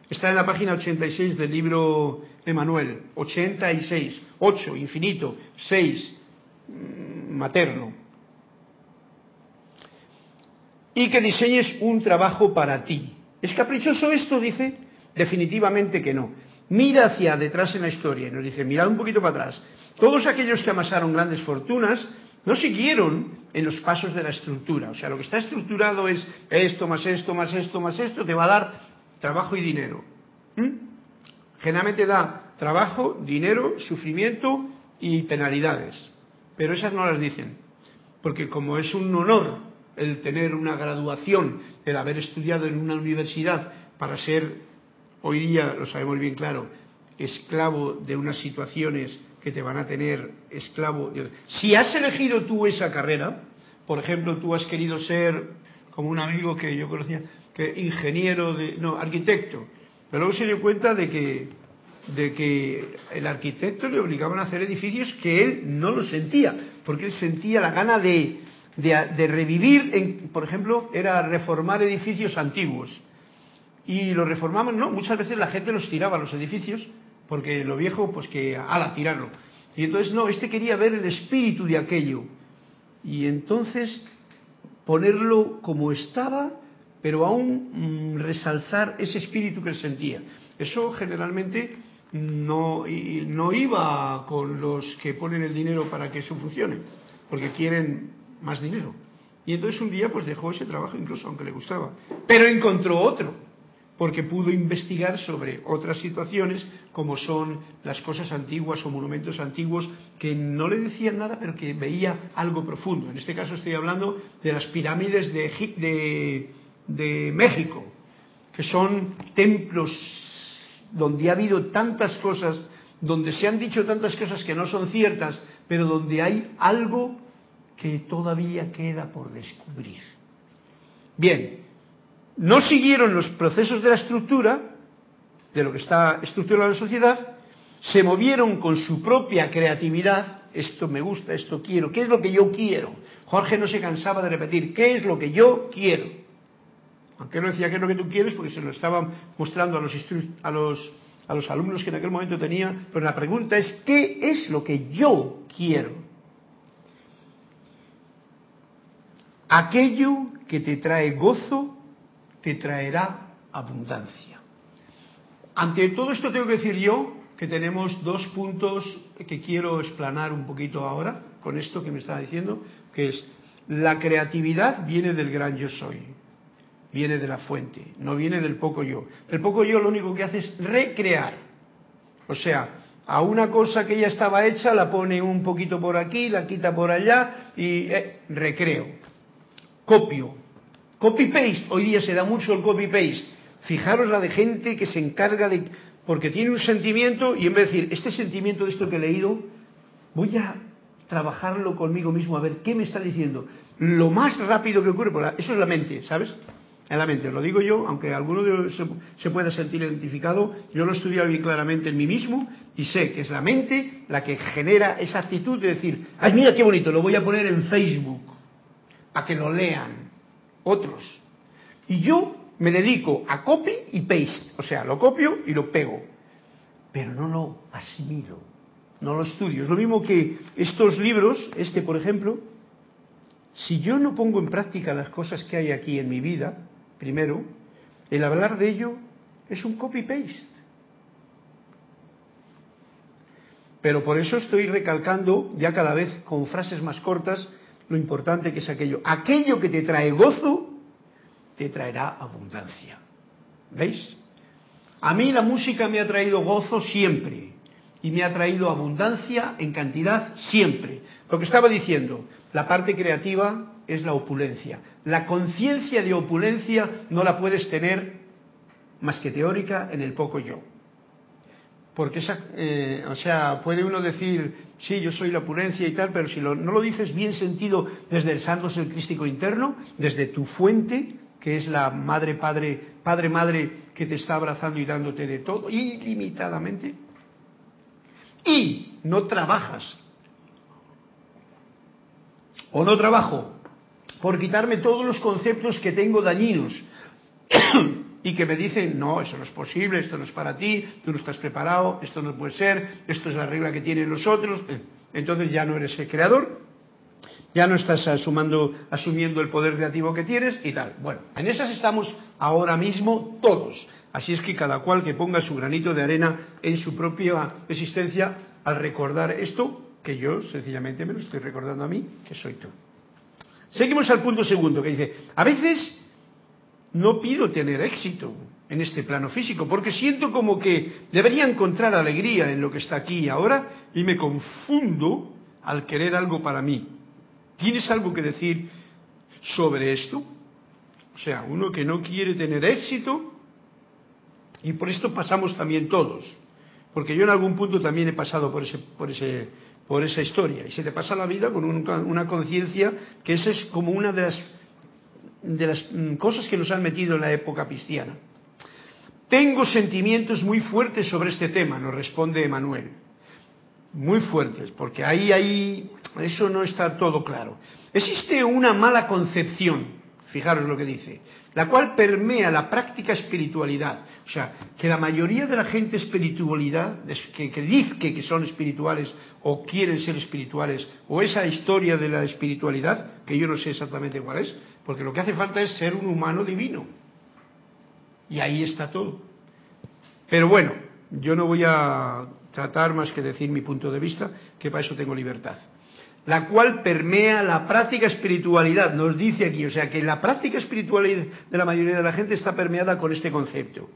Está en la página 86 del libro Emanuel. 86. 8, infinito. 6, mm, materno. Y que diseñes un trabajo para ti. ¿Es caprichoso esto? Dice. Definitivamente que no. Mira hacia detrás en la historia y nos dice, mirad un poquito para atrás. Todos aquellos que amasaron grandes fortunas no siguieron en los pasos de la estructura. O sea, lo que está estructurado es esto más esto más esto más esto, te va a dar trabajo y dinero. ¿Mm? Generalmente da trabajo, dinero, sufrimiento y penalidades. Pero esas no las dicen. Porque como es un honor el tener una graduación, el haber estudiado en una universidad para ser, hoy día lo sabemos bien claro, esclavo de unas situaciones que te van a tener esclavo. Si has elegido tú esa carrera, por ejemplo, tú has querido ser, como un amigo que yo conocía, que ingeniero de, no, arquitecto, pero luego se dio cuenta de que, de que el arquitecto le obligaban a hacer edificios que él no lo sentía, porque él sentía la gana de, de, revivir, en, por ejemplo, era reformar edificios antiguos. Y lo reformaban, no, muchas veces la gente los tiraba los edificios porque lo viejo, pues que ala, tirarlo. Y entonces, no, este quería ver el espíritu de aquello. Y entonces ponerlo como estaba, pero aún mm, resalzar ese espíritu que sentía. Eso generalmente no, no iba con los que ponen el dinero para que eso funcione, porque quieren más dinero. Y entonces un día pues dejó ese trabajo incluso aunque le gustaba, pero encontró otro porque pudo investigar sobre otras situaciones como son las cosas antiguas o monumentos antiguos que no le decían nada pero que veía algo profundo. En este caso estoy hablando de las pirámides de, de México, que son templos donde ha habido tantas cosas, donde se han dicho tantas cosas que no son ciertas, pero donde hay algo que todavía queda por descubrir. Bien, no siguieron los procesos de la estructura, de lo que está estructurada la sociedad, se movieron con su propia creatividad, esto me gusta, esto quiero, ¿qué es lo que yo quiero? Jorge no se cansaba de repetir, ¿qué es lo que yo quiero? Aunque no decía qué es lo que tú quieres, porque se lo estaba mostrando a los, a los, a los alumnos que en aquel momento tenía, pero la pregunta es, ¿qué es lo que yo quiero? Aquello que te trae gozo te traerá abundancia. Ante todo esto tengo que decir yo que tenemos dos puntos que quiero explanar un poquito ahora con esto que me estaba diciendo, que es la creatividad viene del gran yo soy, viene de la fuente, no viene del poco yo. El poco yo lo único que hace es recrear. O sea, a una cosa que ya estaba hecha la pone un poquito por aquí, la quita por allá y eh, recreo. Copio, Copy-paste, hoy día se da mucho el copy-paste. Fijaros la de gente que se encarga de... porque tiene un sentimiento y en vez de decir, este sentimiento de esto que he leído, voy a trabajarlo conmigo mismo, a ver qué me está diciendo. Lo más rápido que ocurre, eso es la mente, ¿sabes? En la mente, lo digo yo, aunque alguno de se, se pueda sentir identificado, yo lo he estudiado bien claramente en mí mismo y sé que es la mente la que genera esa actitud de decir, ay, mira qué bonito, lo voy a poner en Facebook, a que lo lean otros. Y yo me dedico a copy y paste, o sea, lo copio y lo pego. pero no lo asimilo, no lo estudio. Es lo mismo que estos libros, este por ejemplo, si yo no pongo en práctica las cosas que hay aquí en mi vida, primero, el hablar de ello es un copy-paste. Pero por eso estoy recalcando, ya cada vez con frases más cortas, lo importante que es aquello. Aquello que te trae gozo, te traerá abundancia. ¿Veis? A mí la música me ha traído gozo siempre y me ha traído abundancia en cantidad siempre. Lo que estaba diciendo, la parte creativa es la opulencia. La conciencia de opulencia no la puedes tener más que teórica en el poco yo. Porque eh, o sea, puede uno decir, sí, yo soy la opulencia y tal, pero si no lo dices bien sentido desde el santo ser crístico interno, desde tu fuente, que es la madre, padre, padre, madre que te está abrazando y dándote de todo ilimitadamente, y no trabajas, o no trabajo, por quitarme todos los conceptos que tengo dañinos y que me dicen, no, eso no es posible, esto no es para ti, tú no estás preparado, esto no puede ser, esto es la regla que tienen los otros, eh, entonces ya no eres el creador, ya no estás asumando, asumiendo el poder creativo que tienes y tal. Bueno, en esas estamos ahora mismo todos. Así es que cada cual que ponga su granito de arena en su propia existencia al recordar esto, que yo sencillamente me lo estoy recordando a mí, que soy tú. Seguimos al punto segundo, que dice, a veces no pido tener éxito en este plano físico, porque siento como que debería encontrar alegría en lo que está aquí y ahora y me confundo al querer algo para mí. ¿Tienes algo que decir sobre esto? O sea, uno que no quiere tener éxito y por esto pasamos también todos, porque yo en algún punto también he pasado por ese, por ese, por esa historia y se te pasa la vida con una conciencia que esa es como una de las de las mm, cosas que nos han metido en la época cristiana. Tengo sentimientos muy fuertes sobre este tema, nos responde Emanuel. Muy fuertes, porque ahí, ahí, eso no está todo claro. Existe una mala concepción, fijaros lo que dice, la cual permea la práctica espiritualidad. O sea, que la mayoría de la gente espiritualidad, que, que dice que son espirituales o quieren ser espirituales, o esa historia de la espiritualidad, que yo no sé exactamente cuál es, porque lo que hace falta es ser un humano divino. Y ahí está todo. Pero bueno, yo no voy a tratar más que decir mi punto de vista, que para eso tengo libertad. La cual permea la práctica espiritualidad, nos dice aquí, o sea que la práctica espiritualidad de la mayoría de la gente está permeada con este concepto,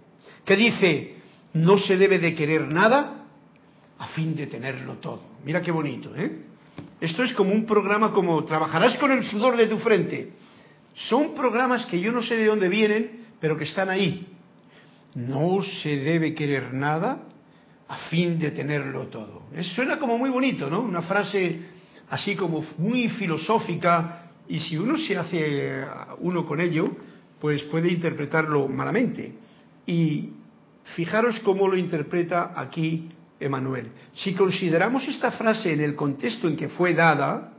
que dice, no se debe de querer nada a fin de tenerlo todo. Mira qué bonito, ¿eh? Esto es como un programa como trabajarás con el sudor de tu frente. Son programas que yo no sé de dónde vienen, pero que están ahí. No se debe querer nada a fin de tenerlo todo. Eso suena como muy bonito, ¿no? Una frase así como muy filosófica y si uno se hace uno con ello, pues puede interpretarlo malamente. Y fijaros cómo lo interpreta aquí Emanuel. Si consideramos esta frase en el contexto en que fue dada,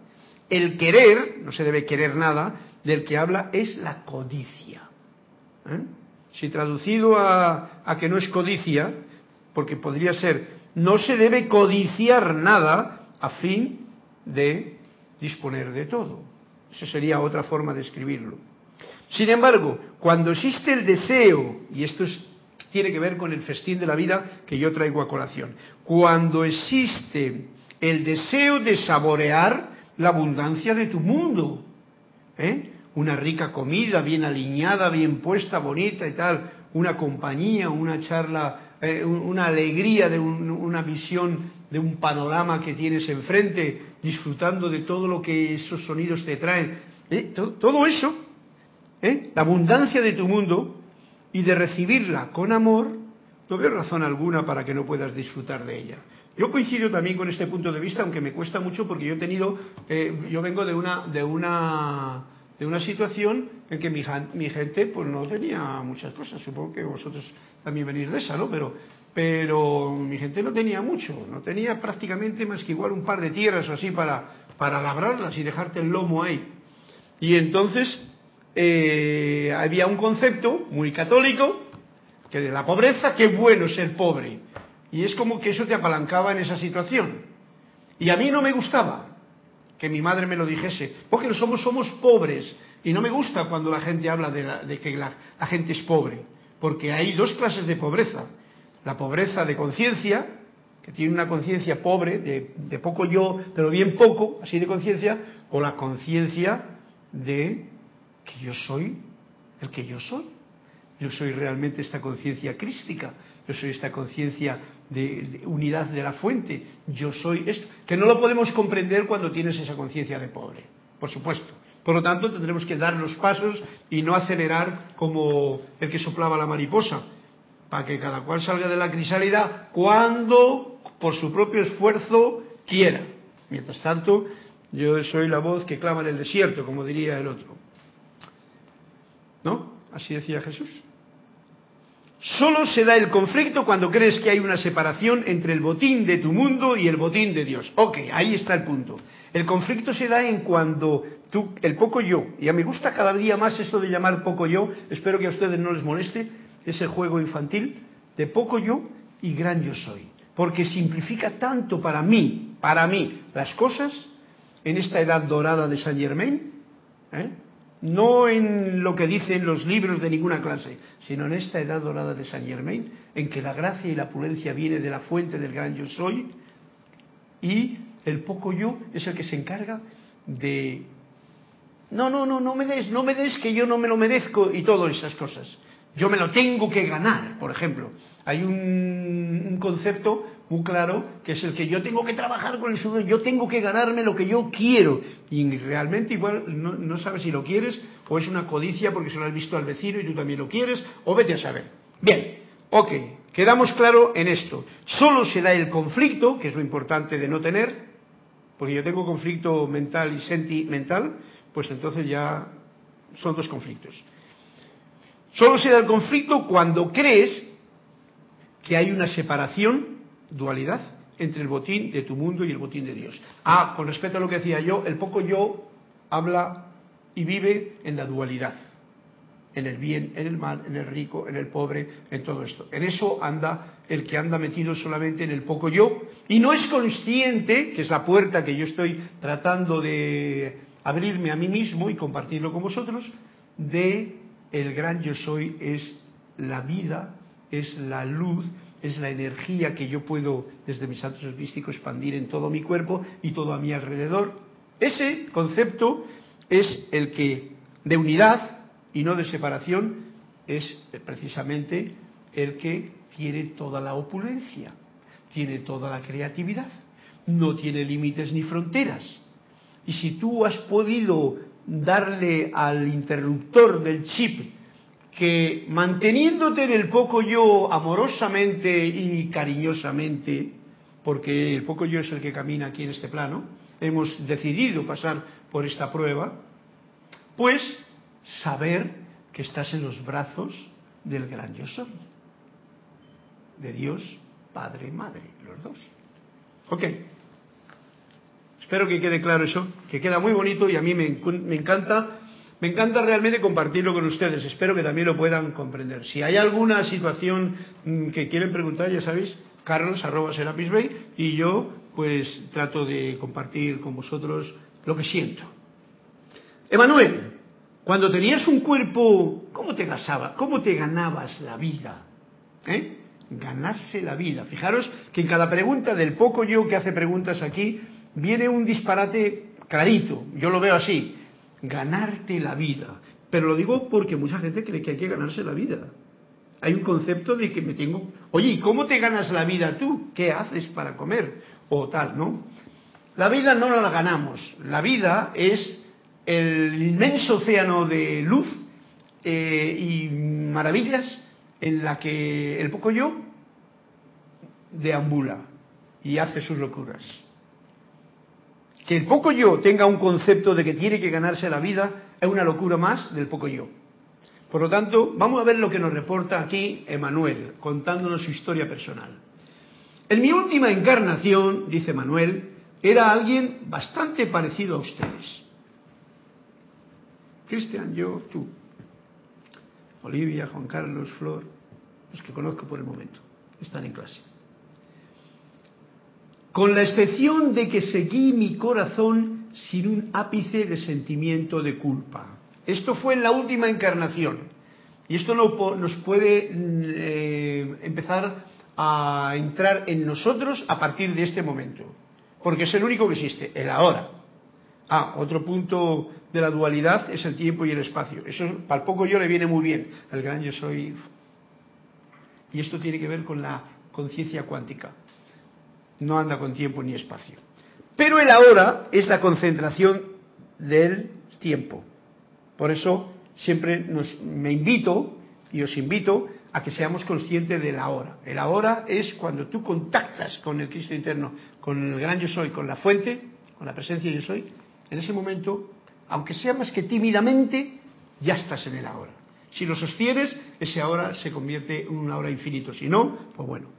el querer, no se debe querer nada, del que habla es la codicia. ¿eh? Si traducido a, que no es codicia, porque podría ser, no se debe codiciar nada a fin de disponer de todo. Eso sería otra forma de escribirlo. Sin embargo, cuando existe el deseo, y esto tiene que ver con el festín de la vida que yo traigo a colación, cuando existe el deseo de saborear la abundancia de tu mundo, ¿eh? Una rica comida, bien alineada, bien puesta, bonita y tal, una compañía, una charla, eh, una alegría de una visión de un panorama que tienes enfrente, disfrutando de todo lo que esos sonidos te traen. ¿eh? Todo, eso, ¿eh? la abundancia de tu mundo y de recibirla con amor, no veo razón alguna para que no puedas disfrutar de ella. Yo coincido también con este punto de vista, aunque me cuesta mucho porque yo he tenido, yo vengo de una, de una de una situación en que mi, gente pues no tenía muchas cosas. Supongo que vosotros también venís de esa, ¿no? Pero, pero mi gente no tenía mucho, no tenía prácticamente más que igual un par de tierras o así para, para labrarlas y dejarte el lomo ahí. Y entonces eh, había un concepto muy católico que de la pobreza, qué bueno ser pobre. Y es como que eso te apalancaba en esa situación. Y a mí no me gustaba que mi madre me lo dijese, porque somos, somos pobres. Y no me gusta cuando la gente habla de, que la, gente es pobre, porque hay dos clases de pobreza. La pobreza de conciencia, que tiene una conciencia pobre, de, de, poco yo, pero bien poco, así de conciencia, o la conciencia de que yo soy el que yo soy. Yo soy realmente esta conciencia crística, yo soy esta conciencia de, unidad de la fuente, yo soy esto, que no lo podemos comprender cuando tienes esa conciencia de pobre, por supuesto. Por lo tanto, tendremos que dar los pasos y no acelerar como el que soplaba la mariposa, para que cada cual salga de la crisálida cuando, por su propio esfuerzo, quiera. Mientras tanto, yo soy la voz que clama en el desierto, como diría el otro. ¿No? Así decía Jesús. Solo se da el conflicto cuando crees que hay una separación entre el botín de tu mundo y el botín de Dios. Ok, ahí está el punto. El conflicto se da en cuando tú, el poco yo, y a mí gusta cada día más esto de llamar poco yo, espero que a ustedes no les moleste, ese juego infantil de poco yo y gran yo soy. Porque simplifica tanto para mí, para mí, las cosas en esta edad dorada de Saint Germain, ¿eh? No en lo que dicen los libros de ninguna clase, sino en esta edad dorada de Saint Germain, en que la gracia y la purencia viene de la fuente del gran yo soy, y el poco yo es el que se encarga de no, no, no, no me des, no me des que yo no me lo merezco y todas esas cosas. Yo me lo tengo que ganar, por ejemplo. Hay un, concepto muy claro que es el que yo tengo que trabajar con el sudor, yo tengo que ganarme lo que yo quiero. Y realmente igual no, sabes si lo quieres o es una codicia porque se lo has visto al vecino y tú también lo quieres, o vete a saber. Bien, ok, quedamos claro en esto. Solo se da el conflicto, que es lo importante de no tener, porque yo tengo conflicto mental y sentimental, pues entonces ya son dos conflictos. Solo se da el conflicto cuando crees que hay una separación, dualidad, entre el botín de tu mundo y el botín de Dios. Ah, con respecto a lo que decía yo, el poco yo habla y vive en la dualidad, en el bien, en el mal, en el rico, en el pobre, en todo esto. En eso anda el que anda metido solamente en el poco yo y no es consciente, que es la puerta que yo estoy tratando de abrirme a mí mismo y compartirlo con vosotros, de el gran yo soy es la vida, es la luz, es la energía que yo puedo desde mis actos místicos expandir en todo mi cuerpo y todo a mi alrededor. Ese concepto es el que de unidad y no de separación es precisamente el que tiene toda la opulencia, tiene toda la creatividad, no tiene límites ni fronteras. Y si tú has podido darle al interruptor del chip que manteniéndote en el poco yo amorosamente y cariñosamente, porque el poco yo es el que camina aquí en este plano, hemos decidido pasar por esta prueba, pues saber que estás en los brazos del gran yo soy, de Dios, Padre Madre, los dos. Ok. Espero que quede claro eso, que queda muy bonito y a mí me, encanta, me encanta realmente compartirlo con ustedes. Espero que también lo puedan comprender. Si hay alguna situación mm, que quieren preguntar, ya sabéis, carlos arroba Bay y yo pues trato de compartir con vosotros lo que siento. Emanuel, cuando tenías un cuerpo, ¿cómo te gasaba? ¿Cómo te ganabas la vida? ¿Eh? Ganarse la vida. Fijaros que en cada pregunta del poco yo que hace preguntas aquí, viene un disparate clarito, yo lo veo así, ganarte la vida. Pero lo digo porque mucha gente cree que hay que ganarse la vida. Hay un concepto de que me tengo, oye, ¿y cómo te ganas la vida tú? ¿Qué haces para comer? O tal, ¿no? La vida no la ganamos, la vida es el inmenso océano de luz eh, y maravillas en la que el poco yo deambula y hace sus locuras que el poco yo tenga un concepto de que tiene que ganarse la vida es una locura más del poco yo. Por lo tanto, vamos a ver lo que nos reporta aquí Emanuel, contándonos su historia personal. En mi última encarnación, dice Manuel, era alguien bastante parecido a ustedes. Cristian, yo, tú. Olivia, Juan Carlos, Flor, los que conozco por el momento, están en clase. Con la excepción de que seguí mi corazón sin un ápice de sentimiento de culpa. Esto fue en la última encarnación. Y esto nos puede eh, empezar a entrar en nosotros a partir de este momento. Porque es el único que existe, el ahora. Ah, otro punto de la dualidad es el tiempo y el espacio. Eso para poco yo le viene muy bien. El gran yo soy. Y esto tiene que ver con la conciencia cuántica. No anda con tiempo ni espacio. Pero el ahora es la concentración del tiempo. Por eso siempre nos, me invito y os invito a que seamos conscientes del ahora. El ahora es cuando tú contactas con el Cristo interno, con el gran yo soy, con la fuente, con la presencia yo soy. En ese momento, aunque sea más que tímidamente, ya estás en el ahora. Si lo sostienes, ese ahora se convierte en un ahora infinito. Si no, pues bueno.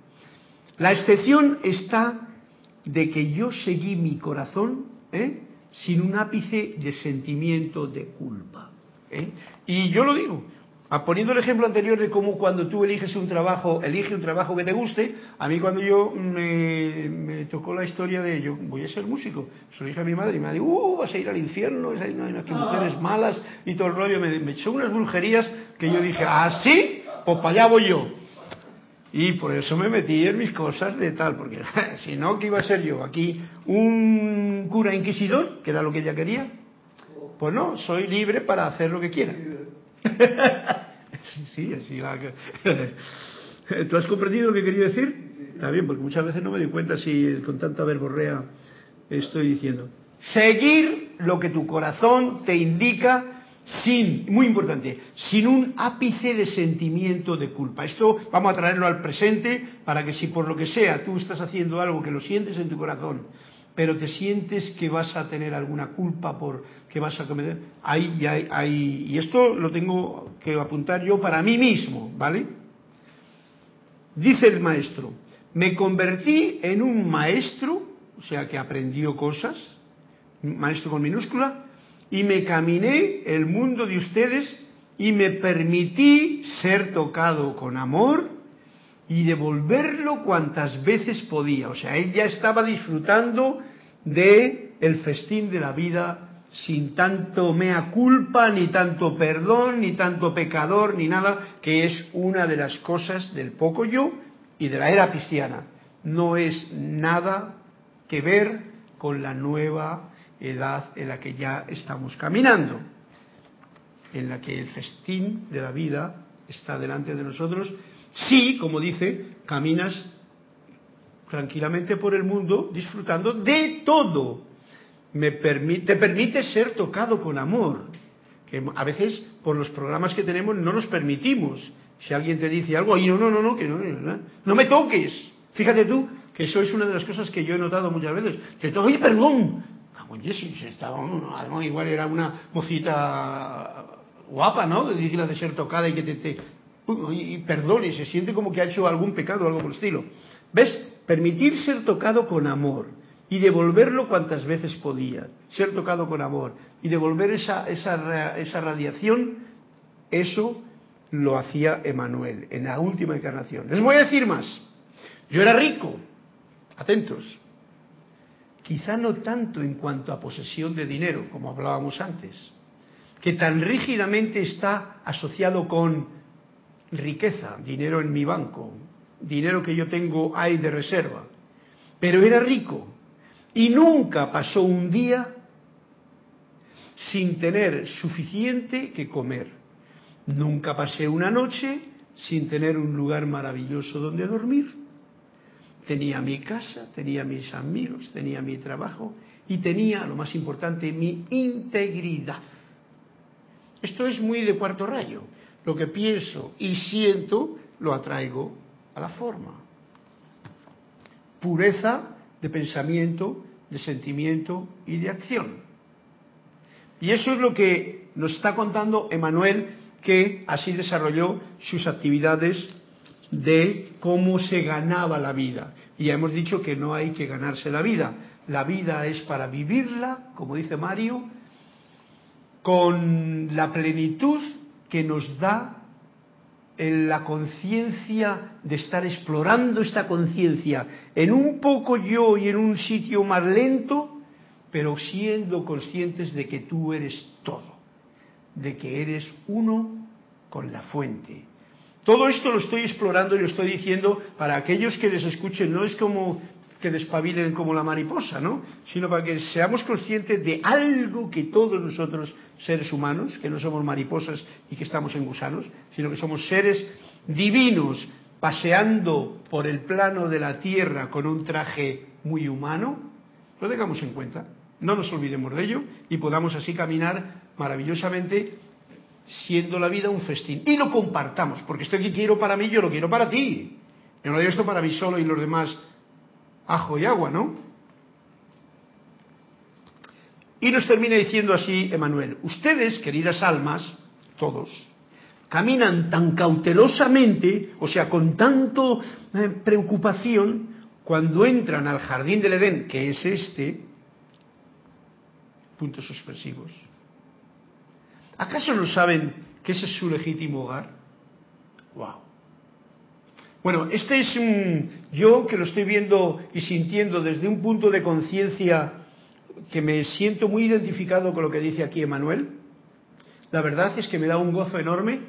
La excepción está de que yo seguí mi corazón ¿eh? sin un ápice de sentimiento de culpa. ¿eh? Y yo lo digo, poniendo el ejemplo anterior de cómo cuando tú eliges un trabajo, elige un trabajo que te guste, a mí cuando yo me, tocó la historia de yo voy a ser músico, se lo dije a mi madre y me dijo, uh, vas a ir al infierno, hay que mujeres ah. malas y todo el rollo, me, me echó unas brujerías que yo dije, ¿ah, sí? Pues para allá voy yo. Y por eso me metí en mis cosas de tal, porque si no, ¿qué iba a ser yo? Aquí un cura inquisidor, que era lo que ella quería. Pues no, soy libre para hacer lo que quiera. sí, sí, así la... ¿Tú has comprendido lo que quería decir? Está bien, porque muchas veces no me doy cuenta si con tanta verborrea estoy diciendo. Seguir lo que tu corazón te indica sin, muy importante, sin un ápice de sentimiento de culpa. Esto vamos a traerlo al presente para que si por lo que sea tú estás haciendo algo que lo sientes en tu corazón, pero te sientes que vas a tener alguna culpa por que vas a cometer, ahí y esto lo tengo que apuntar yo para mí mismo, ¿vale? Dice el maestro, me convertí en un maestro, o sea que aprendió cosas, maestro con minúscula, y me caminé el mundo de ustedes y me permití ser tocado con amor y devolverlo cuantas veces podía. O sea, él ya estaba disfrutando de el festín de la vida sin tanto mea culpa, ni tanto perdón, ni tanto pecador, ni nada, que es una de las cosas del poco yo y de la era cristiana. No es nada que ver con la nueva edad en la que ya estamos caminando, en la que el festín de la vida está delante de nosotros, si, como dice, caminas tranquilamente por el mundo disfrutando de todo. Me permite, te permite ser tocado con amor, que a veces por los programas que tenemos no nos permitimos. Si alguien te dice algo, y no, no, no, no, que no, no, no me toques. Fíjate tú que eso es una de las cosas que yo he notado muchas veces. Que perdón, Oye, si estaba, igual era una mocita guapa, ¿no? Digna de ser tocada y que te, te y perdone, se siente como que ha hecho algún pecado, algo por el estilo. ¿Ves? Permitir ser tocado con amor y devolverlo cuantas veces podía. Ser tocado con amor y devolver esa, esa, esa radiación, eso lo hacía Emanuel en la última encarnación. Les voy a decir más. Yo era rico, atentos, quizá no tanto en cuanto a posesión de dinero, como hablábamos antes, que tan rígidamente está asociado con riqueza, dinero en mi banco, dinero que yo tengo ahí de reserva. Pero era rico y nunca pasó un día sin tener suficiente que comer. Nunca pasé una noche sin tener un lugar maravilloso donde dormir. Tenía mi casa, tenía mis amigos, tenía mi trabajo y tenía, lo más importante, mi integridad. Esto es muy de cuarto rayo. Lo que pienso y siento lo atraigo a la forma. Pureza de pensamiento, de sentimiento y de acción. Y eso es lo que nos está contando Emanuel, que así desarrolló sus actividades de cómo se ganaba la vida. Y ya hemos dicho que no hay que ganarse la vida. La vida es para vivirla, como dice Mario, con la plenitud que nos da en la conciencia de estar explorando esta conciencia en un poco yo y en un sitio más lento, pero siendo conscientes de que tú eres todo, de que eres uno con la fuente. Todo esto lo estoy explorando y lo estoy diciendo para aquellos que les escuchen, no es como que despabilen como la mariposa, ¿no? Sino para que seamos conscientes de algo que todos nosotros, seres humanos, que no somos mariposas y que estamos en gusanos, sino que somos seres divinos paseando por el plano de la tierra con un traje muy humano, lo tengamos en cuenta, no nos olvidemos de ello y podamos así caminar maravillosamente siendo la vida un festín. Y lo compartamos, porque esto que quiero para mí, yo lo quiero para ti. Yo no digo esto para mí solo y los demás ajo y agua, ¿no? Y nos termina diciendo así Emanuel, ustedes, queridas almas, todos, caminan tan cautelosamente, o sea, con tanto eh, preocupación, cuando entran al jardín del Edén, que es este, puntos suspensivos. ¿Acaso no saben que ese es su legítimo hogar? Wow. Bueno, este es un yo que lo estoy viendo y sintiendo desde un punto de conciencia que me siento muy identificado con lo que dice aquí Emanuel. La verdad es que me da un gozo enorme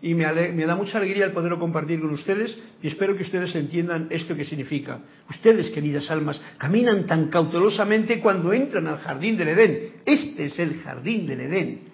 y me, me, da mucha alegría el poderlo compartir con ustedes y espero que ustedes entiendan esto que significa. Ustedes, queridas almas, caminan tan cautelosamente cuando entran al jardín del Edén. Este es el jardín del Edén.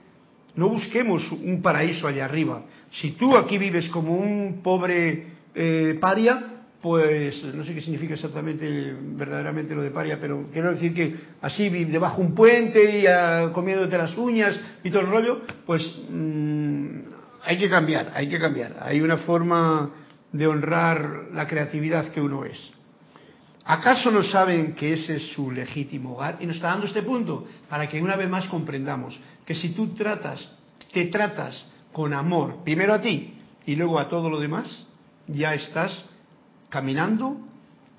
No busquemos un paraíso allá arriba. Si tú aquí vives como un pobre eh, paria, pues no sé qué significa exactamente verdaderamente lo de paria, pero quiero decir que así debajo un puente y a, comiéndote las uñas y todo el rollo, pues mmm, hay que cambiar, hay que cambiar. Hay una forma de honrar la creatividad que uno es. ¿Acaso no saben que ese es su legítimo hogar? Y nos está dando este punto para que una vez más comprendamos que si tú tratas, te tratas con amor, primero a ti y luego a todo lo demás, ya estás caminando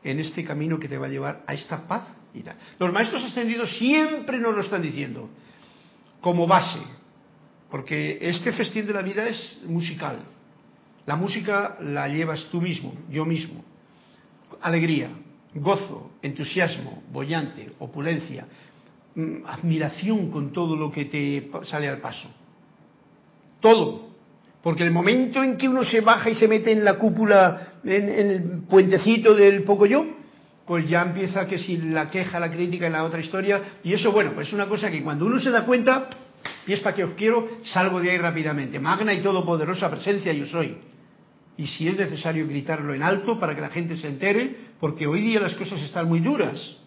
en este camino que te va a llevar a esta paz. Y tal. Los maestros ascendidos siempre nos lo están diciendo, como base, porque este festín de la vida es musical. La música la llevas tú mismo, yo mismo. Alegría, gozo, entusiasmo, bollante, opulencia, mm, admiración con todo lo que te sale al paso. Todo, porque el momento en que uno se baja y se mete en la cúpula, en, el puentecito del poco yo, pues ya empieza que si la queja, la crítica y la otra historia, y eso, bueno, pues es una cosa que cuando uno se da cuenta, y es para que os quiero, salgo de ahí rápidamente. Magna y todopoderosa presencia yo soy. Y si es necesario gritarlo en alto para que la gente se entere, porque hoy día las cosas están muy duras.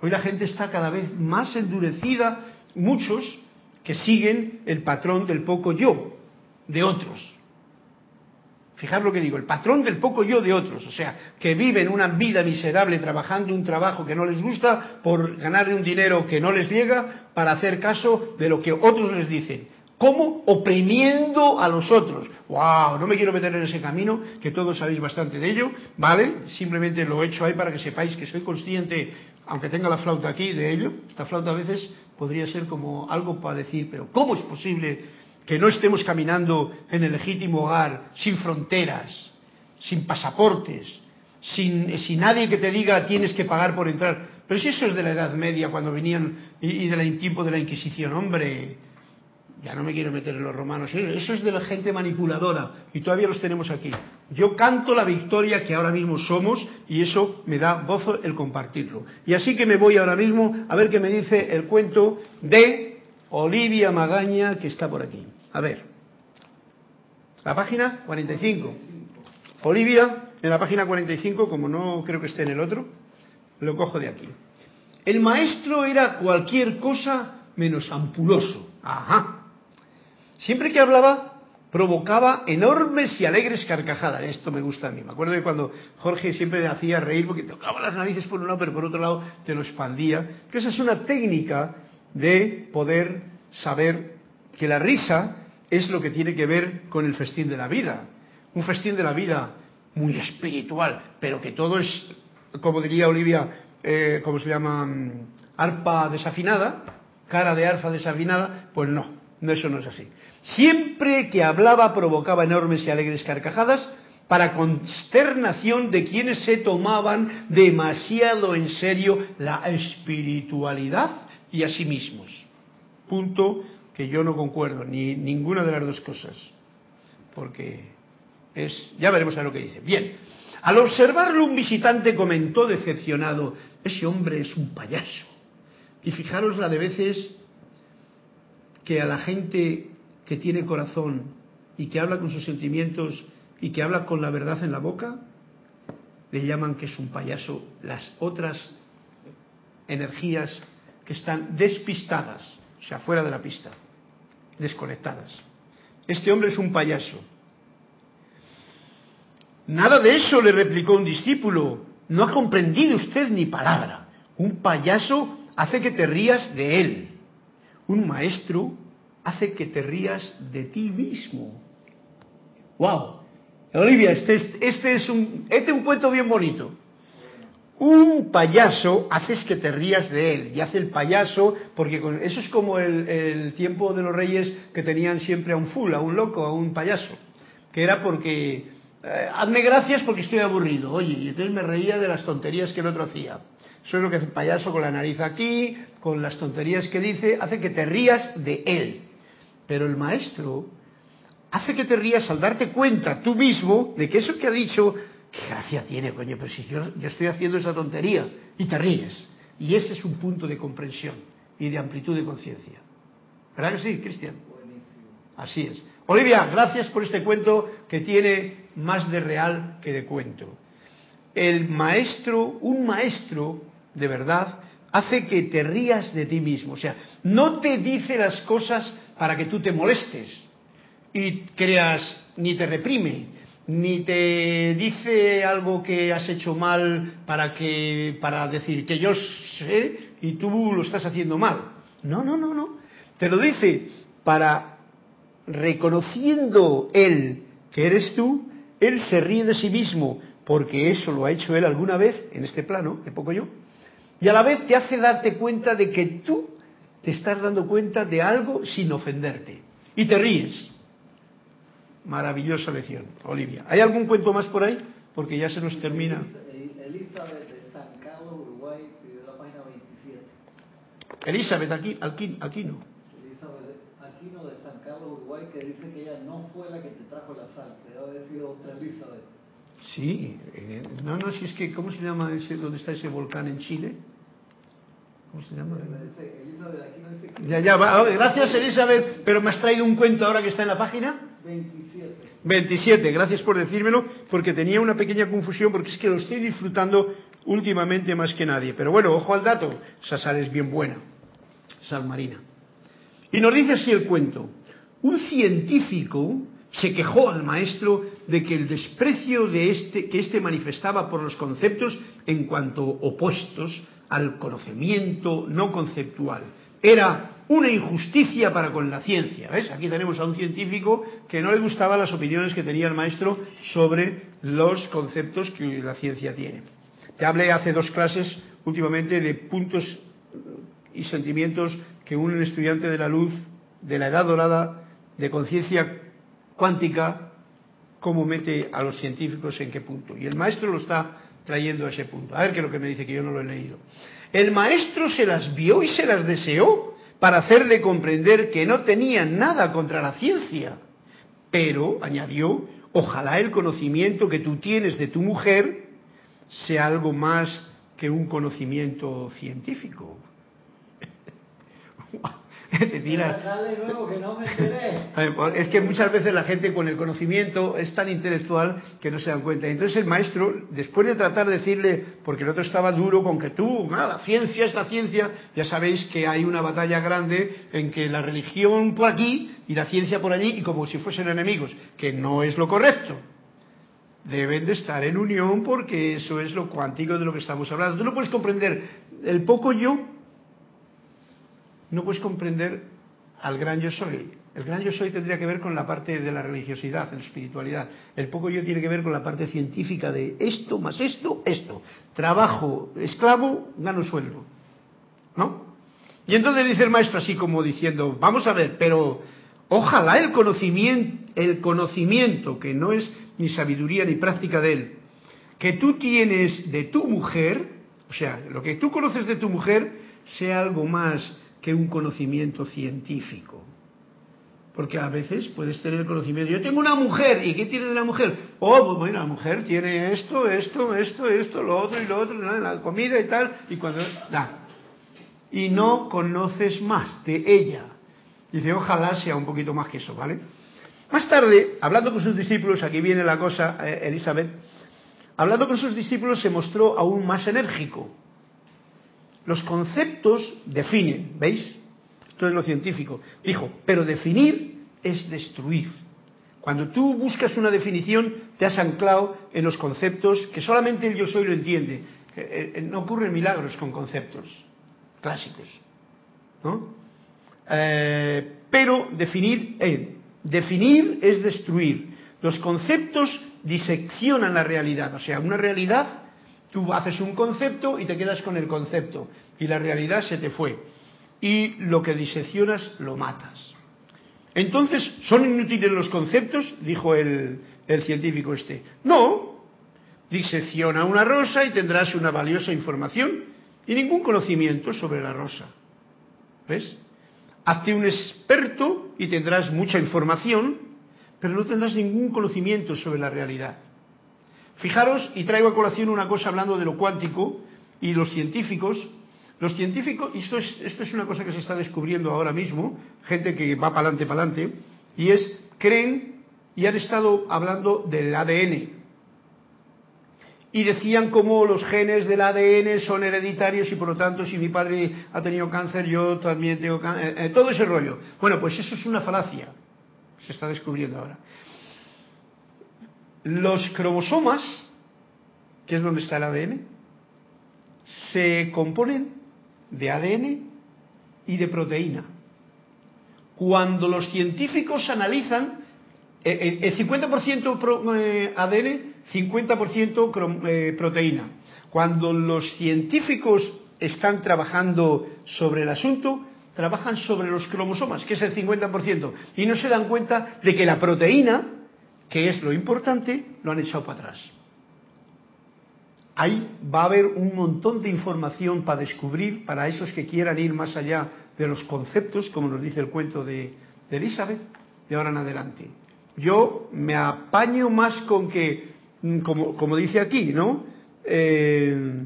Hoy la gente está cada vez más endurecida, muchos que siguen el patrón del poco yo, de otros. Fijar lo que digo, el patrón del poco yo de otros, o sea, que viven una vida miserable trabajando un trabajo que no les gusta por ganarle un dinero que no les llega para hacer caso de lo que otros les dicen. ¿Cómo? Oprimiendo a los otros. ¡Wow! No me quiero meter en ese camino, que todos sabéis bastante de ello, ¿vale? Simplemente lo he hecho ahí para que sepáis que soy consciente, aunque tenga la flauta aquí, de ello. Esta flauta a veces podría ser como algo para decir, pero ¿cómo es posible que no estemos caminando en el legítimo hogar sin fronteras, sin pasaportes, sin, sin, nadie que te diga tienes que pagar por entrar. Pero si eso es de la Edad Media, cuando venían, y, del tiempo de la Inquisición, hombre, ya no me quiero meter en los romanos, eso es de la gente manipuladora, y todavía los tenemos aquí. Yo canto la victoria que ahora mismo somos, y eso me da gozo el compartirlo. Y así que me voy ahora mismo a ver qué me dice el cuento de Olivia Magaña, que está por aquí. A ver, la página 45. Olivia, en la página 45, como no creo que esté en el otro, lo cojo de aquí. El maestro era cualquier cosa menos ampuloso. Ajá. Siempre que hablaba, provocaba enormes y alegres carcajadas. Esto me gusta a mí. Me acuerdo de cuando Jorge siempre hacía reír porque tocaba las narices por un lado, pero por otro lado te lo expandía. Que esa es una técnica de poder saber que la risa es lo que tiene que ver con el festín de la vida. Un festín de la vida muy espiritual, pero que todo es, como diría Olivia, eh, ¿cómo se llama? Arpa desafinada, cara de arpa desafinada, pues no. No, eso no es así. Siempre que hablaba provocaba enormes y alegres carcajadas para consternación de quienes se tomaban demasiado en serio la espiritualidad y a sí mismos. Punto que yo no concuerdo, ni ninguna de las dos cosas. Porque es, ya veremos a lo que dice. Bien, al observarlo un visitante comentó decepcionado, ese hombre es un payaso. Y fijaros la de veces que a la gente que tiene corazón y que habla con sus sentimientos y que habla con la verdad en la boca, le llaman que es un payaso las otras energías que están despistadas, o sea, fuera de la pista, desconectadas. Este hombre es un payaso. Nada de eso le replicó un discípulo. No ha comprendido usted ni palabra. Un payaso hace que te rías de él. Un maestro hace que te rías de ti mismo. ¡Wow! Olivia, este, este es un, este es un cuento bien bonito. Un payaso haces que te rías de él y hace el payaso porque eso es como el, tiempo de los reyes que tenían siempre a un full, a un loco, a un payaso, que era porque eh, hazme gracias porque estoy aburrido, oye, y entonces me reía de las tonterías que el otro hacía. Eso es lo que hace el payaso con la nariz aquí, con las tonterías que dice, hace que te rías de él. Pero el maestro hace que te rías al darte cuenta tú mismo de que eso que ha dicho, qué gracia tiene, coño, pero si yo, estoy haciendo esa tontería y te ríes. Y ese es un punto de comprensión y de amplitud de conciencia. ¿Verdad que sí, Cristian? Así es. Olivia, gracias por este cuento que tiene más de real que de cuento. El maestro, un maestro de verdad, hace que te rías de ti mismo. O sea, no te dice las cosas para que tú te molestes y creas, ni te reprime, ni te dice algo que has hecho mal para que para decir que yo sé y tú lo estás haciendo mal. No, no, no, no. Te lo dice para reconociendo él que eres tú, él se ríe de sí mismo porque eso lo ha hecho él alguna vez en este plano, de poco yo, y a la vez te hace darte cuenta de que tú te estás dando cuenta de algo sin ofenderte. Y te ríes. Maravillosa lección, Olivia. ¿Hay algún cuento más por ahí? Porque ya se nos termina. Elizabeth de San Carlos, Uruguay, pidió la página 27. Elizabeth aquí, aquí, Aquino. Elizabeth Aquino de San Carlos, Uruguay, que dice que ella no fue la que te trajo la sal, que debe haber sido otra Elizabeth. Sí, eh, no, no, si es que, ¿cómo se llama ese, dónde está ese volcán en Chile? ¿Cómo se llama? Ya, ya, va, gracias Elizabeth, pero me has traído un cuento ahora que está en la página. 27. 27, gracias por decírmelo, porque tenía una pequeña confusión, porque es que lo estoy disfrutando últimamente más que nadie. Pero bueno, ojo al dato, esa sal es bien buena, sal marina. Y nos dice así el cuento, un científico se quejó al maestro de que el desprecio de este, que éste manifestaba por los conceptos en cuanto opuestos al conocimiento no conceptual. Era una injusticia para con la ciencia. ¿Ves? Aquí tenemos a un científico que no le gustaban las opiniones que tenía el maestro sobre los conceptos que la ciencia tiene. Te hablé hace dos clases últimamente de puntos y sentimientos que un estudiante de la luz, de la edad dorada, de conciencia cuántica, cómo mete a los científicos en qué punto. Y el maestro lo está trayendo a ese punto. A ver qué es lo que me dice, que yo no lo he leído. El maestro se las vio y se las deseó para hacerle comprender que no tenía nada contra la ciencia. Pero, añadió, ojalá el conocimiento que tú tienes de tu mujer sea algo más que un conocimiento científico. Es que muchas veces la gente con el conocimiento es tan intelectual que no se dan cuenta. Entonces el maestro, después de tratar de decirle, porque el otro estaba duro con que tú, la ciencia es la ciencia, ya sabéis que hay una batalla grande en que la religión por aquí y la ciencia por allí y como si fuesen enemigos, que no es lo correcto. Deben de estar en unión porque eso es lo cuántico de lo que estamos hablando. Tú no puedes comprender el poco yo no puedes comprender al gran yo soy. El gran yo soy tendría que ver con la parte de la religiosidad, la espiritualidad. El poco yo tiene que ver con la parte científica de esto más esto, esto. Trabajo, esclavo, gano sueldo. ¿No? Y entonces dice el maestro así como diciendo, vamos a ver, pero ojalá el conocimiento, el conocimiento que no es ni sabiduría ni práctica de él, que tú tienes de tu mujer, o sea, lo que tú conoces de tu mujer, sea algo más que un conocimiento científico. Porque a veces puedes tener conocimiento. Yo tengo una mujer, ¿y qué tiene de la mujer? Oh, pues bueno, la mujer tiene esto, esto, esto, esto, lo otro y lo otro, la comida y tal, y cuando... Da. Y no conoces más de ella. Dice, ojalá sea un poquito más que eso, ¿vale? Más tarde, hablando con sus discípulos, aquí viene la cosa, eh, Elizabeth, hablando con sus discípulos se mostró aún más enérgico. Los conceptos definen, ¿veis? Esto es lo científico. Dijo, pero definir es destruir. Cuando tú buscas una definición, te has anclado en los conceptos que solamente el yo soy lo entiende. Eh, eh, no ocurren milagros con conceptos clásicos. ¿no? pero definir Definir es destruir. Los conceptos diseccionan la realidad. O sea, una realidad, tú haces un concepto y te quedas con el concepto. Y la realidad se te fue. Y lo que diseccionas lo matas. Entonces, ¿son inútiles los conceptos? Dijo el, científico este. No. Disecciona una rosa y tendrás una valiosa información y ningún conocimiento sobre la rosa. ¿Ves? Hazte un experto y tendrás mucha información, pero no tendrás ningún conocimiento sobre la realidad. Fijaros, y traigo a colación una cosa hablando de lo cuántico y los científicos. Los científicos, esto es, esto es una cosa que se está descubriendo ahora mismo, gente que va para adelante, para adelante, y es, creen y han estado hablando del ADN, y decían cómo los genes del ADN son hereditarios y por lo tanto si mi padre ha tenido cáncer yo también tengo cáncer, eh, eh, todo ese rollo. Bueno, pues eso es una falacia, se está descubriendo ahora. Los cromosomas, que es donde está el ADN, se componen de ADN y de proteína. Cuando los científicos analizan, el 50% ADN 50% eh, proteína. Cuando los científicos están trabajando sobre el asunto, trabajan sobre los cromosomas, que es el 50%, y no se dan cuenta de que la proteína, que es lo importante, lo han echado para atrás. Ahí va a haber un montón de información para descubrir para esos que quieran ir más allá de los conceptos, como nos dice el cuento de, de Elizabeth, de ahora en adelante. Yo me apaño más con que Mm, como, dice aquí, ¿no? Eh,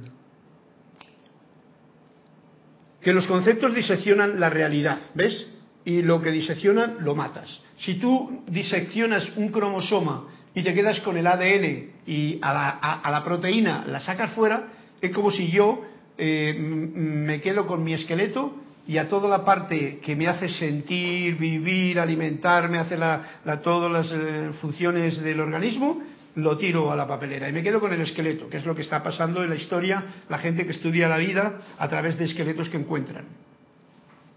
que los conceptos diseccionan la realidad, ¿ves? Y lo que diseccionan lo matas. Si tú diseccionas un cromosoma y te quedas con el ADN y a la, a, la proteína la sacas fuera, es como si yo eh, me quedo con mi esqueleto y a toda la parte que me hace sentir, vivir, alimentarme, hace la, la, todas las eh, funciones del organismo, lo tiro a la papelera y me quedo con el esqueleto, que es lo que está pasando en la historia, la gente que estudia la vida a través de esqueletos que encuentran.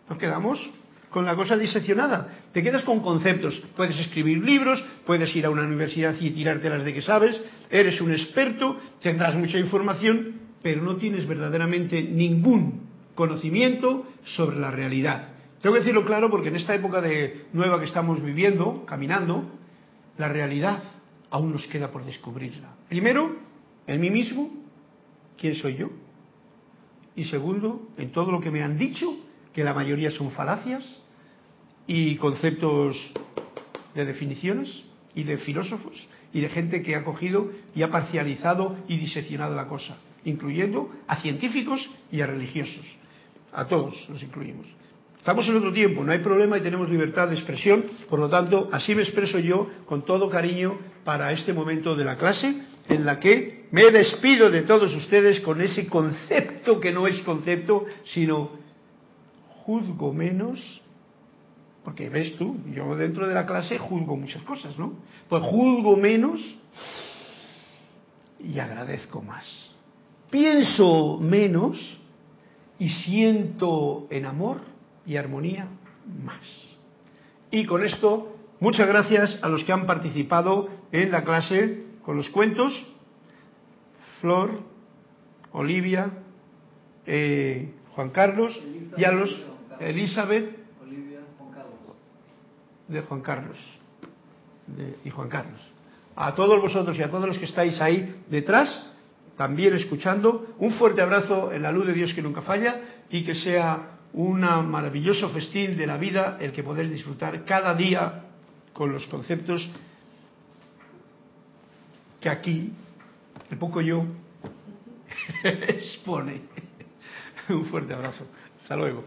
Nos quedamos con la cosa diseccionada. Te quedas con conceptos. Puedes escribir libros, puedes ir a una universidad y tirártelas de que sabes, eres un experto, tendrás mucha información, pero no tienes verdaderamente ningún conocimiento sobre la realidad. Tengo que decirlo claro porque en esta época de nueva que estamos viviendo, caminando, la realidad aún nos queda por descubrirla. Primero, en mí mismo, quién soy yo. Y segundo, en todo lo que me han dicho, que la mayoría son falacias y conceptos de definiciones y de filósofos y de gente que ha cogido y ha parcializado y diseccionado la cosa, incluyendo a científicos y a religiosos. A todos los incluimos. Estamos en otro tiempo, no hay problema y tenemos libertad de expresión, por lo tanto, así me expreso yo con todo cariño para este momento de la clase, en la que me despido de todos ustedes con ese concepto que no es concepto, sino juzgo menos, porque ves tú, yo dentro de la clase juzgo muchas cosas, ¿no? Pues juzgo menos y agradezco más. Pienso menos y siento en amor y armonía más. Y con esto, muchas gracias a los que han participado en la clase con los cuentos. Flor, Olivia, eh, Juan Carlos y a los Elizabeth. De Juan Carlos. y Juan Carlos. A todos vosotros y a todos los que estáis ahí detrás, también escuchando, un fuerte abrazo en la luz de Dios que nunca falla y que sea un maravilloso festín de la vida el que podéis disfrutar cada día con los conceptos que aquí, el poco yo, expone. Un fuerte abrazo. Hasta luego.